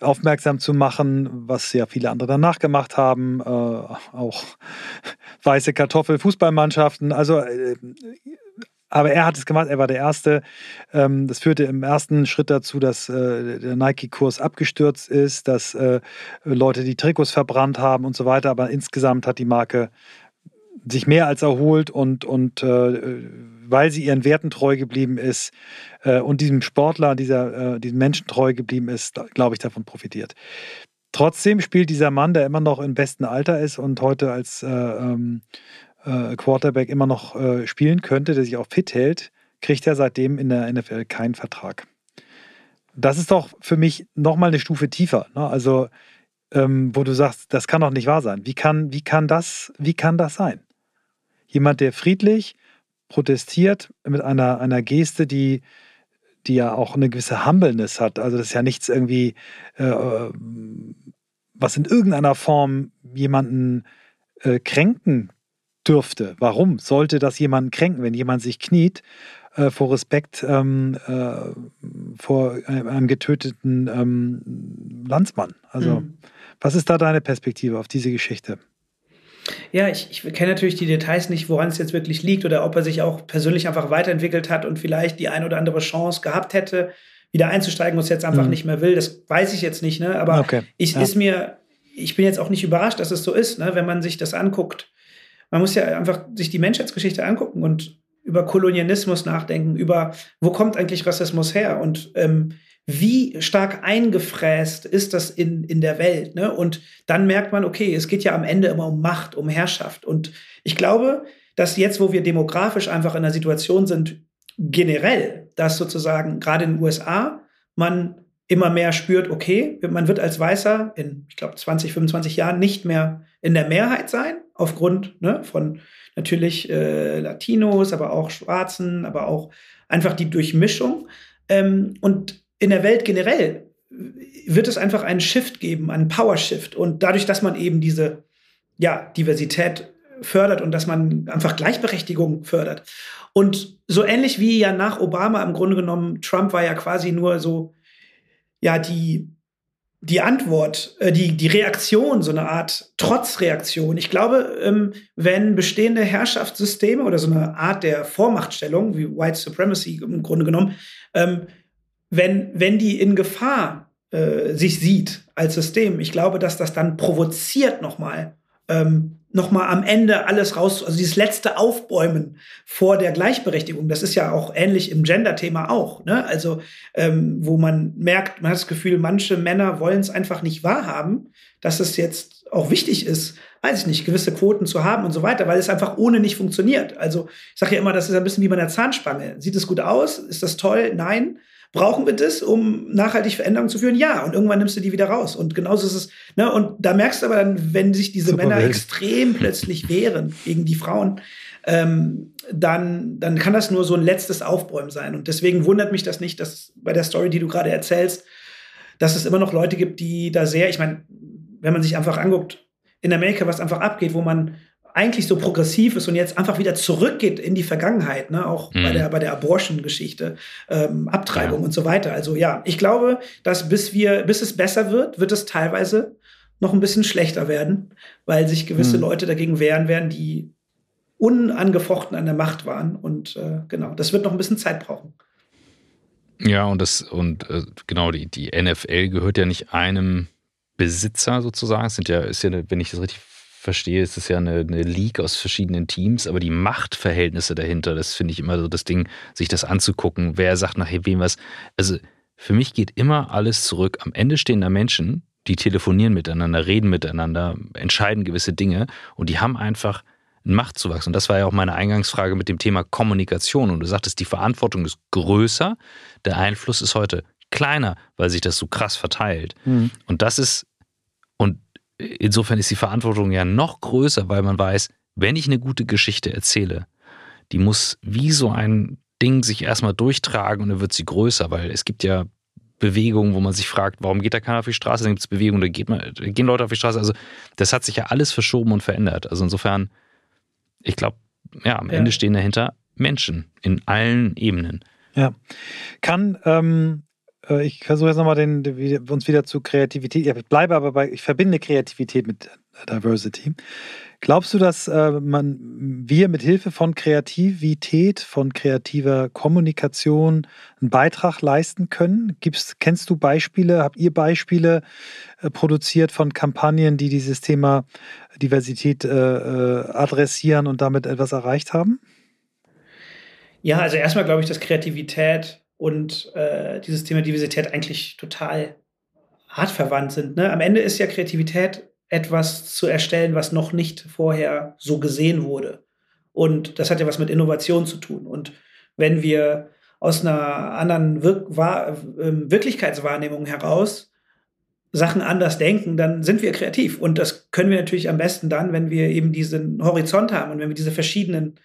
aufmerksam zu machen, was ja viele andere danach gemacht haben, äh, auch *laughs* weiße Kartoffel, Fußballmannschaften, also äh, aber er hat es gemacht, er war der Erste. Ähm, das führte im ersten Schritt dazu, dass äh, der Nike-Kurs abgestürzt ist, dass äh, Leute die Trikots verbrannt haben und so weiter. Aber insgesamt hat die Marke sich mehr als erholt und, und äh, weil sie ihren Werten treu geblieben ist äh, und diesem Sportler, dieser, äh, diesem Menschen treu geblieben ist, glaube ich, davon profitiert. Trotzdem spielt dieser Mann, der immer noch im besten Alter ist und heute als äh, ähm, äh, Quarterback immer noch äh, spielen könnte, der sich auch fit hält, kriegt er seitdem in der NFL keinen Vertrag. Das ist doch für mich nochmal eine Stufe tiefer. Ne? Also, ähm, wo du sagst, das kann doch nicht wahr sein. Wie kann, wie kann, das, wie kann das sein? Jemand, der friedlich protestiert mit einer, einer Geste, die, die ja auch eine gewisse Humbleness hat. Also das ist ja nichts irgendwie, äh, was in irgendeiner Form jemanden äh, kränken dürfte. Warum sollte das jemanden kränken, wenn jemand sich kniet äh, vor Respekt ähm, äh, vor einem getöteten ähm, Landsmann? Also, mhm. was ist da deine Perspektive auf diese Geschichte? Ja, ich, ich kenne natürlich die Details nicht, woran es jetzt wirklich liegt oder ob er sich auch persönlich einfach weiterentwickelt hat und vielleicht die ein oder andere Chance gehabt hätte, wieder einzusteigen und es jetzt einfach mhm. nicht mehr will. Das weiß ich jetzt nicht, ne? Aber okay. ich ja. ist mir, ich bin jetzt auch nicht überrascht, dass es so ist, ne? wenn man sich das anguckt. Man muss ja einfach sich die Menschheitsgeschichte angucken und über Kolonialismus nachdenken, über wo kommt eigentlich Rassismus her und ähm, wie stark eingefräst ist das in, in der Welt. Ne? Und dann merkt man, okay, es geht ja am Ende immer um Macht, um Herrschaft. Und ich glaube, dass jetzt, wo wir demografisch einfach in einer Situation sind, generell, dass sozusagen gerade in den USA man immer mehr spürt, okay, man wird als Weißer in, ich glaube, 20, 25 Jahren nicht mehr in der Mehrheit sein, aufgrund ne, von natürlich äh, Latinos, aber auch Schwarzen, aber auch einfach die Durchmischung. Ähm, und in der Welt generell wird es einfach einen Shift geben, einen Power-Shift. Und dadurch, dass man eben diese ja, Diversität fördert und dass man einfach Gleichberechtigung fördert. Und so ähnlich wie ja nach Obama im Grunde genommen, Trump war ja quasi nur so, ja, die, die Antwort, äh, die, die Reaktion, so eine Art Trotzreaktion. Ich glaube, ähm, wenn bestehende Herrschaftssysteme oder so eine Art der Vormachtstellung, wie White Supremacy im Grunde genommen, ähm, wenn, wenn die in Gefahr äh, sich sieht als System, ich glaube, dass das dann provoziert nochmal ähm, nochmal am Ende alles raus, also dieses letzte Aufbäumen vor der Gleichberechtigung, das ist ja auch ähnlich im Gender-Thema auch, ne? Also, ähm, wo man merkt, man hat das Gefühl, manche Männer wollen es einfach nicht wahrhaben, dass es jetzt auch wichtig ist, weiß ich nicht, gewisse Quoten zu haben und so weiter, weil es einfach ohne nicht funktioniert. Also, ich sage ja immer, das ist ein bisschen wie bei einer Zahnspange. Sieht es gut aus? Ist das toll? Nein. Brauchen wir das, um nachhaltig Veränderungen zu führen? Ja. Und irgendwann nimmst du die wieder raus. Und genauso ist es. Ne? Und da merkst du aber dann, wenn sich diese Super Männer Welt. extrem plötzlich wehren gegen die Frauen, ähm, dann, dann kann das nur so ein letztes Aufbäumen sein. Und deswegen wundert mich das nicht, dass bei der Story, die du gerade erzählst, dass es immer noch Leute gibt, die da sehr, ich meine, wenn man sich einfach anguckt, in Amerika, was einfach abgeht, wo man eigentlich so progressiv ist und jetzt einfach wieder zurückgeht in die Vergangenheit, ne? auch mhm. bei der, bei der Abortion-Geschichte, ähm, Abtreibung ja. und so weiter. Also ja, ich glaube, dass bis wir, bis es besser wird, wird es teilweise noch ein bisschen schlechter werden, weil sich gewisse mhm. Leute dagegen wehren werden, die unangefochten an der Macht waren. Und äh, genau, das wird noch ein bisschen Zeit brauchen. Ja, und das, und äh, genau, die, die NFL gehört ja nicht einem Besitzer sozusagen. Es sind ja, ist ja, wenn ich das richtig verstehe, ist es ja eine, eine League aus verschiedenen Teams, aber die Machtverhältnisse dahinter, das finde ich immer so das Ding, sich das anzugucken. Wer sagt nachher wem was? Also für mich geht immer alles zurück. Am Ende stehen da Menschen, die telefonieren miteinander, reden miteinander, entscheiden gewisse Dinge und die haben einfach einen Machtzuwachs. Und das war ja auch meine Eingangsfrage mit dem Thema Kommunikation. Und du sagtest, die Verantwortung ist größer, der Einfluss ist heute kleiner, weil sich das so krass verteilt. Mhm. Und das ist, insofern ist die Verantwortung ja noch größer, weil man weiß, wenn ich eine gute Geschichte erzähle, die muss wie so ein Ding sich erstmal durchtragen und dann wird sie größer, weil es gibt ja Bewegungen, wo man sich fragt, warum geht da keiner auf die Straße? Dann gibt es Bewegungen, da, geht man, da gehen Leute auf die Straße. Also das hat sich ja alles verschoben und verändert. Also insofern, ich glaube, ja, am ja. Ende stehen dahinter Menschen in allen Ebenen. Ja. Kann ähm, äh, ich versuche jetzt nochmal den, uns wieder zu Kreativität. ich bleibe aber bei, ich verbinde Kreativität mit Diversity. Glaubst du, dass äh, man, wir mit Hilfe von Kreativität, von kreativer Kommunikation einen Beitrag leisten können? Gibst, kennst du Beispiele, habt ihr Beispiele äh, produziert von Kampagnen, die dieses Thema Diversität äh, äh adressieren und damit etwas erreicht haben? Ja, also erstmal glaube ich, dass Kreativität und äh, dieses Thema Diversität eigentlich total artverwandt sind. Ne? Am Ende ist ja Kreativität etwas zu erstellen, was noch nicht vorher so gesehen wurde. Und das hat ja was mit Innovation zu tun. Und wenn wir aus einer anderen Wir Wahr ähm, Wirklichkeitswahrnehmung heraus Sachen anders denken, dann sind wir kreativ. Und das können wir natürlich am besten dann, wenn wir eben diesen Horizont haben und wenn wir diese verschiedenen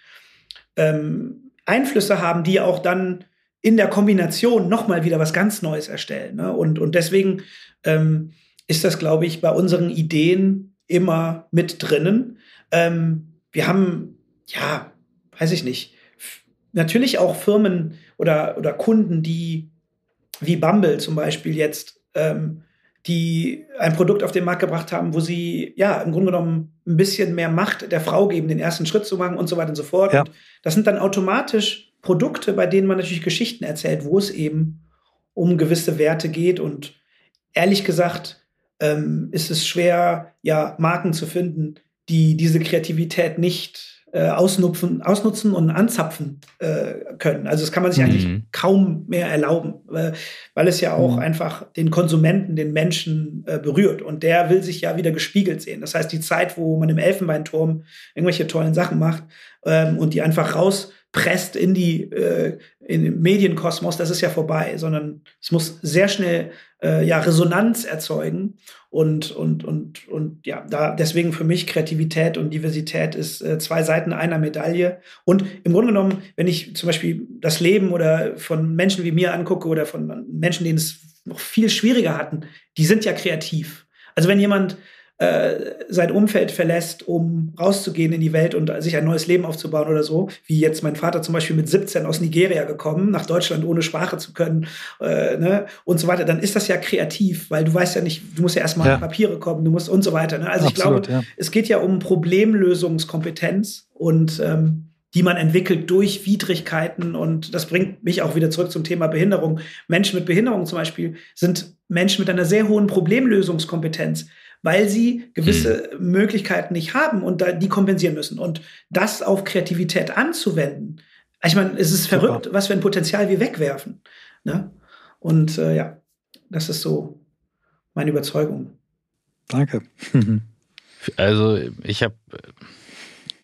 ähm, Einflüsse haben, die auch dann in der Kombination nochmal wieder was ganz Neues erstellen. Ne? Und, und deswegen ähm, ist das, glaube ich, bei unseren Ideen immer mit drinnen. Ähm, wir haben, ja, weiß ich nicht, natürlich auch Firmen oder, oder Kunden, die wie Bumble zum Beispiel jetzt ähm, die ein Produkt auf den Markt gebracht haben, wo sie ja im Grunde genommen ein bisschen mehr Macht der Frau geben, den ersten Schritt zu machen und so weiter und so fort. Ja. Und das sind dann automatisch Produkte, bei denen man natürlich Geschichten erzählt, wo es eben um gewisse Werte geht. Und ehrlich gesagt ähm, ist es schwer, ja, Marken zu finden, die diese Kreativität nicht äh, ausnutzen, ausnutzen und anzapfen äh, können. Also das kann man sich mhm. eigentlich kaum mehr erlauben, äh, weil es ja auch mhm. einfach den Konsumenten, den Menschen äh, berührt. Und der will sich ja wieder gespiegelt sehen. Das heißt, die Zeit, wo man im Elfenbeinturm irgendwelche tollen Sachen macht ähm, und die einfach rauspresst in die äh, in den Medienkosmos, das ist ja vorbei, sondern es muss sehr schnell äh, ja Resonanz erzeugen und und und und ja, da deswegen für mich Kreativität und Diversität ist äh, zwei Seiten einer Medaille und im Grunde genommen, wenn ich zum Beispiel das Leben oder von Menschen wie mir angucke oder von Menschen, denen es noch viel schwieriger hatten, die sind ja kreativ. Also wenn jemand sein Umfeld verlässt, um rauszugehen in die Welt und sich ein neues Leben aufzubauen oder so, wie jetzt mein Vater zum Beispiel mit 17 aus Nigeria gekommen, nach Deutschland ohne Sprache zu können äh, ne, und so weiter, dann ist das ja kreativ, weil du weißt ja nicht, du musst ja erstmal ja. Papiere kommen, du musst und so weiter. Ne? Also Absolut, ich glaube, ja. es geht ja um Problemlösungskompetenz und ähm, die man entwickelt durch Widrigkeiten. Und das bringt mich auch wieder zurück zum Thema Behinderung. Menschen mit Behinderung zum Beispiel sind Menschen mit einer sehr hohen Problemlösungskompetenz weil sie gewisse mhm. Möglichkeiten nicht haben und da, die kompensieren müssen. Und das auf Kreativität anzuwenden, ich meine, es ist Super. verrückt, was für ein Potenzial wir wegwerfen. Ne? Und äh, ja, das ist so meine Überzeugung. Danke. *laughs* also ich habe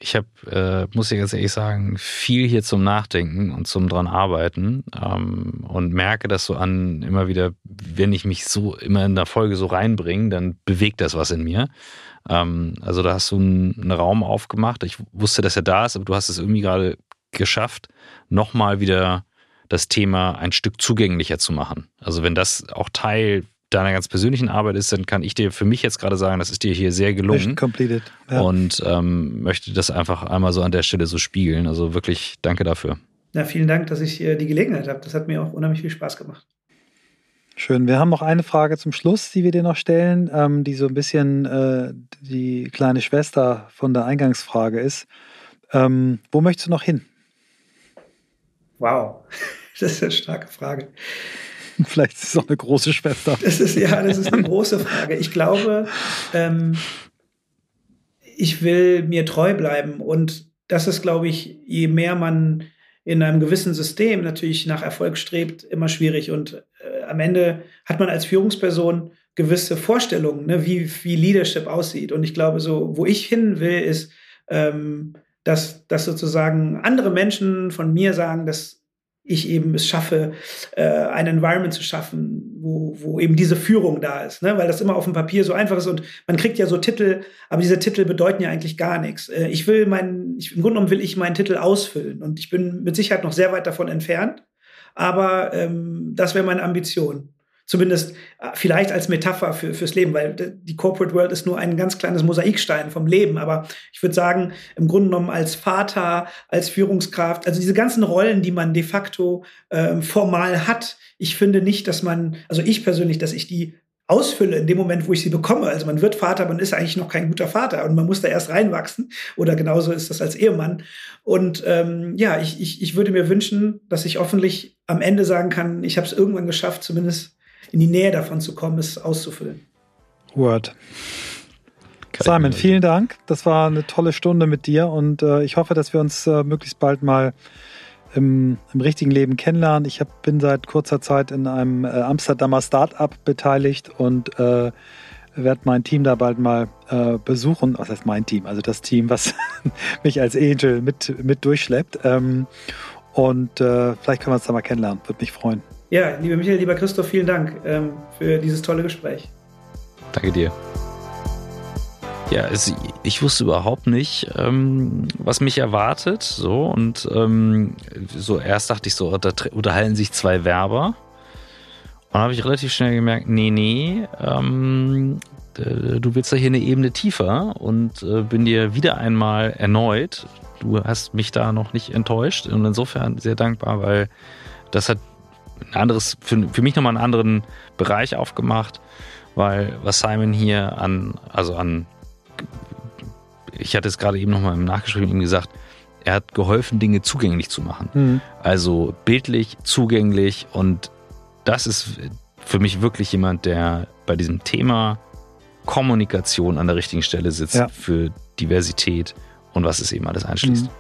ich habe, äh, muss ich ganz ehrlich sagen, viel hier zum Nachdenken und zum dran arbeiten ähm, und merke das so an immer wieder, wenn ich mich so immer in der Folge so reinbringe, dann bewegt das was in mir. Ähm, also da hast du einen, einen, Raum aufgemacht. Ich wusste, dass er da ist, aber du hast es irgendwie gerade geschafft, nochmal wieder das Thema ein Stück zugänglicher zu machen. Also wenn das auch Teil deiner ganz persönlichen Arbeit ist, dann kann ich dir für mich jetzt gerade sagen, das ist dir hier sehr gelungen. Completed. Ja. Und ähm, möchte das einfach einmal so an der Stelle so spiegeln. Also wirklich danke dafür. Ja, vielen Dank, dass ich äh, die Gelegenheit habe. Das hat mir auch unheimlich viel Spaß gemacht. Schön. Wir haben noch eine Frage zum Schluss, die wir dir noch stellen, ähm, die so ein bisschen äh, die kleine Schwester von der Eingangsfrage ist. Ähm, wo möchtest du noch hin? Wow, *laughs* das ist eine starke Frage. *laughs* Vielleicht ist es auch eine große Schwester. Das ist ja, das ist eine große Frage. Ich glaube, ähm, ich will mir treu bleiben und das ist, glaube ich, je mehr man in einem gewissen System natürlich nach Erfolg strebt, immer schwierig. Und äh, am Ende hat man als Führungsperson gewisse Vorstellungen, ne, wie, wie Leadership aussieht. Und ich glaube, so, wo ich hin will, ist, ähm, dass, dass sozusagen andere Menschen von mir sagen, dass ich eben es schaffe, äh, ein Environment zu schaffen, wo, wo eben diese Führung da ist, ne? weil das immer auf dem Papier so einfach ist und man kriegt ja so Titel, aber diese Titel bedeuten ja eigentlich gar nichts. Äh, ich will meinen, ich, im Grunde genommen will ich meinen Titel ausfüllen und ich bin mit Sicherheit noch sehr weit davon entfernt, aber ähm, das wäre meine Ambition. Zumindest äh, vielleicht als Metapher für, fürs Leben, weil die Corporate World ist nur ein ganz kleines Mosaikstein vom Leben. Aber ich würde sagen, im Grunde genommen als Vater, als Führungskraft, also diese ganzen Rollen, die man de facto äh, formal hat, ich finde nicht, dass man, also ich persönlich, dass ich die ausfülle in dem Moment, wo ich sie bekomme. Also man wird Vater, man ist eigentlich noch kein guter Vater und man muss da erst reinwachsen. Oder genauso ist das als Ehemann. Und ähm, ja, ich, ich, ich würde mir wünschen, dass ich hoffentlich am Ende sagen kann, ich habe es irgendwann geschafft, zumindest in die Nähe davon zu kommen, es auszufüllen. Word. Simon, vielen Dank. Das war eine tolle Stunde mit dir und äh, ich hoffe, dass wir uns äh, möglichst bald mal im, im, richtigen Leben kennenlernen. Ich hab, bin seit kurzer Zeit in einem äh, Amsterdamer Start-up beteiligt und äh, werde mein Team da bald mal äh, besuchen. Was heißt mein Team? Also das Team, was *laughs* mich als Angel mit, mit durchschleppt. Ähm, und äh, vielleicht können wir uns da mal kennenlernen. Würde mich freuen. Ja, lieber Michael, lieber Christoph, vielen Dank ähm, für dieses tolle Gespräch. Danke dir. Ja, es, ich wusste überhaupt nicht, ähm, was mich erwartet. So und ähm, so erst dachte ich so, da unterhalten sich zwei Werber. Und dann habe ich relativ schnell gemerkt, nee, nee, ähm, du willst da hier eine Ebene tiefer und äh, bin dir wieder einmal erneut. Du hast mich da noch nicht enttäuscht und insofern sehr dankbar, weil das hat ein anderes, für, für mich nochmal einen anderen Bereich aufgemacht. weil was Simon hier an, also an, ich hatte es gerade eben nochmal im mit ihm gesagt, er hat geholfen, Dinge zugänglich zu machen. Mhm. Also bildlich, zugänglich und das ist für mich wirklich jemand, der bei diesem Thema Kommunikation an der richtigen Stelle sitzt ja. für Diversität und was es eben alles einschließt. Mhm.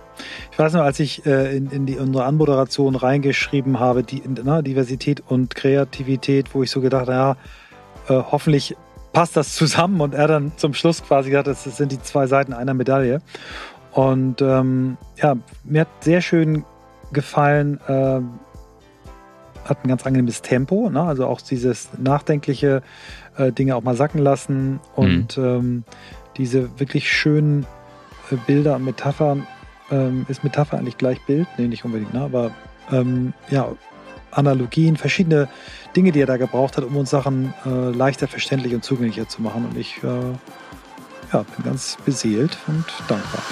Ich weiß noch, als ich äh, in, in die, unsere Anmoderation reingeschrieben habe, die, na, Diversität und Kreativität, wo ich so gedacht habe, ja, äh, hoffentlich passt das zusammen und er dann zum Schluss quasi gesagt, das sind die zwei Seiten einer Medaille. Und ähm, ja, mir hat sehr schön gefallen, äh, hat ein ganz angenehmes Tempo, ne? also auch dieses nachdenkliche äh, Dinge auch mal sacken lassen und mhm. ähm, diese wirklich schönen äh, Bilder und Metaphern. Ähm, ist Metapher eigentlich gleich Bild? Nee, nicht unbedingt, ne? aber ähm, ja, Analogien, verschiedene Dinge, die er da gebraucht hat, um uns Sachen äh, leichter verständlich und zugänglicher zu machen. Und ich äh, ja, bin ganz beseelt und dankbar.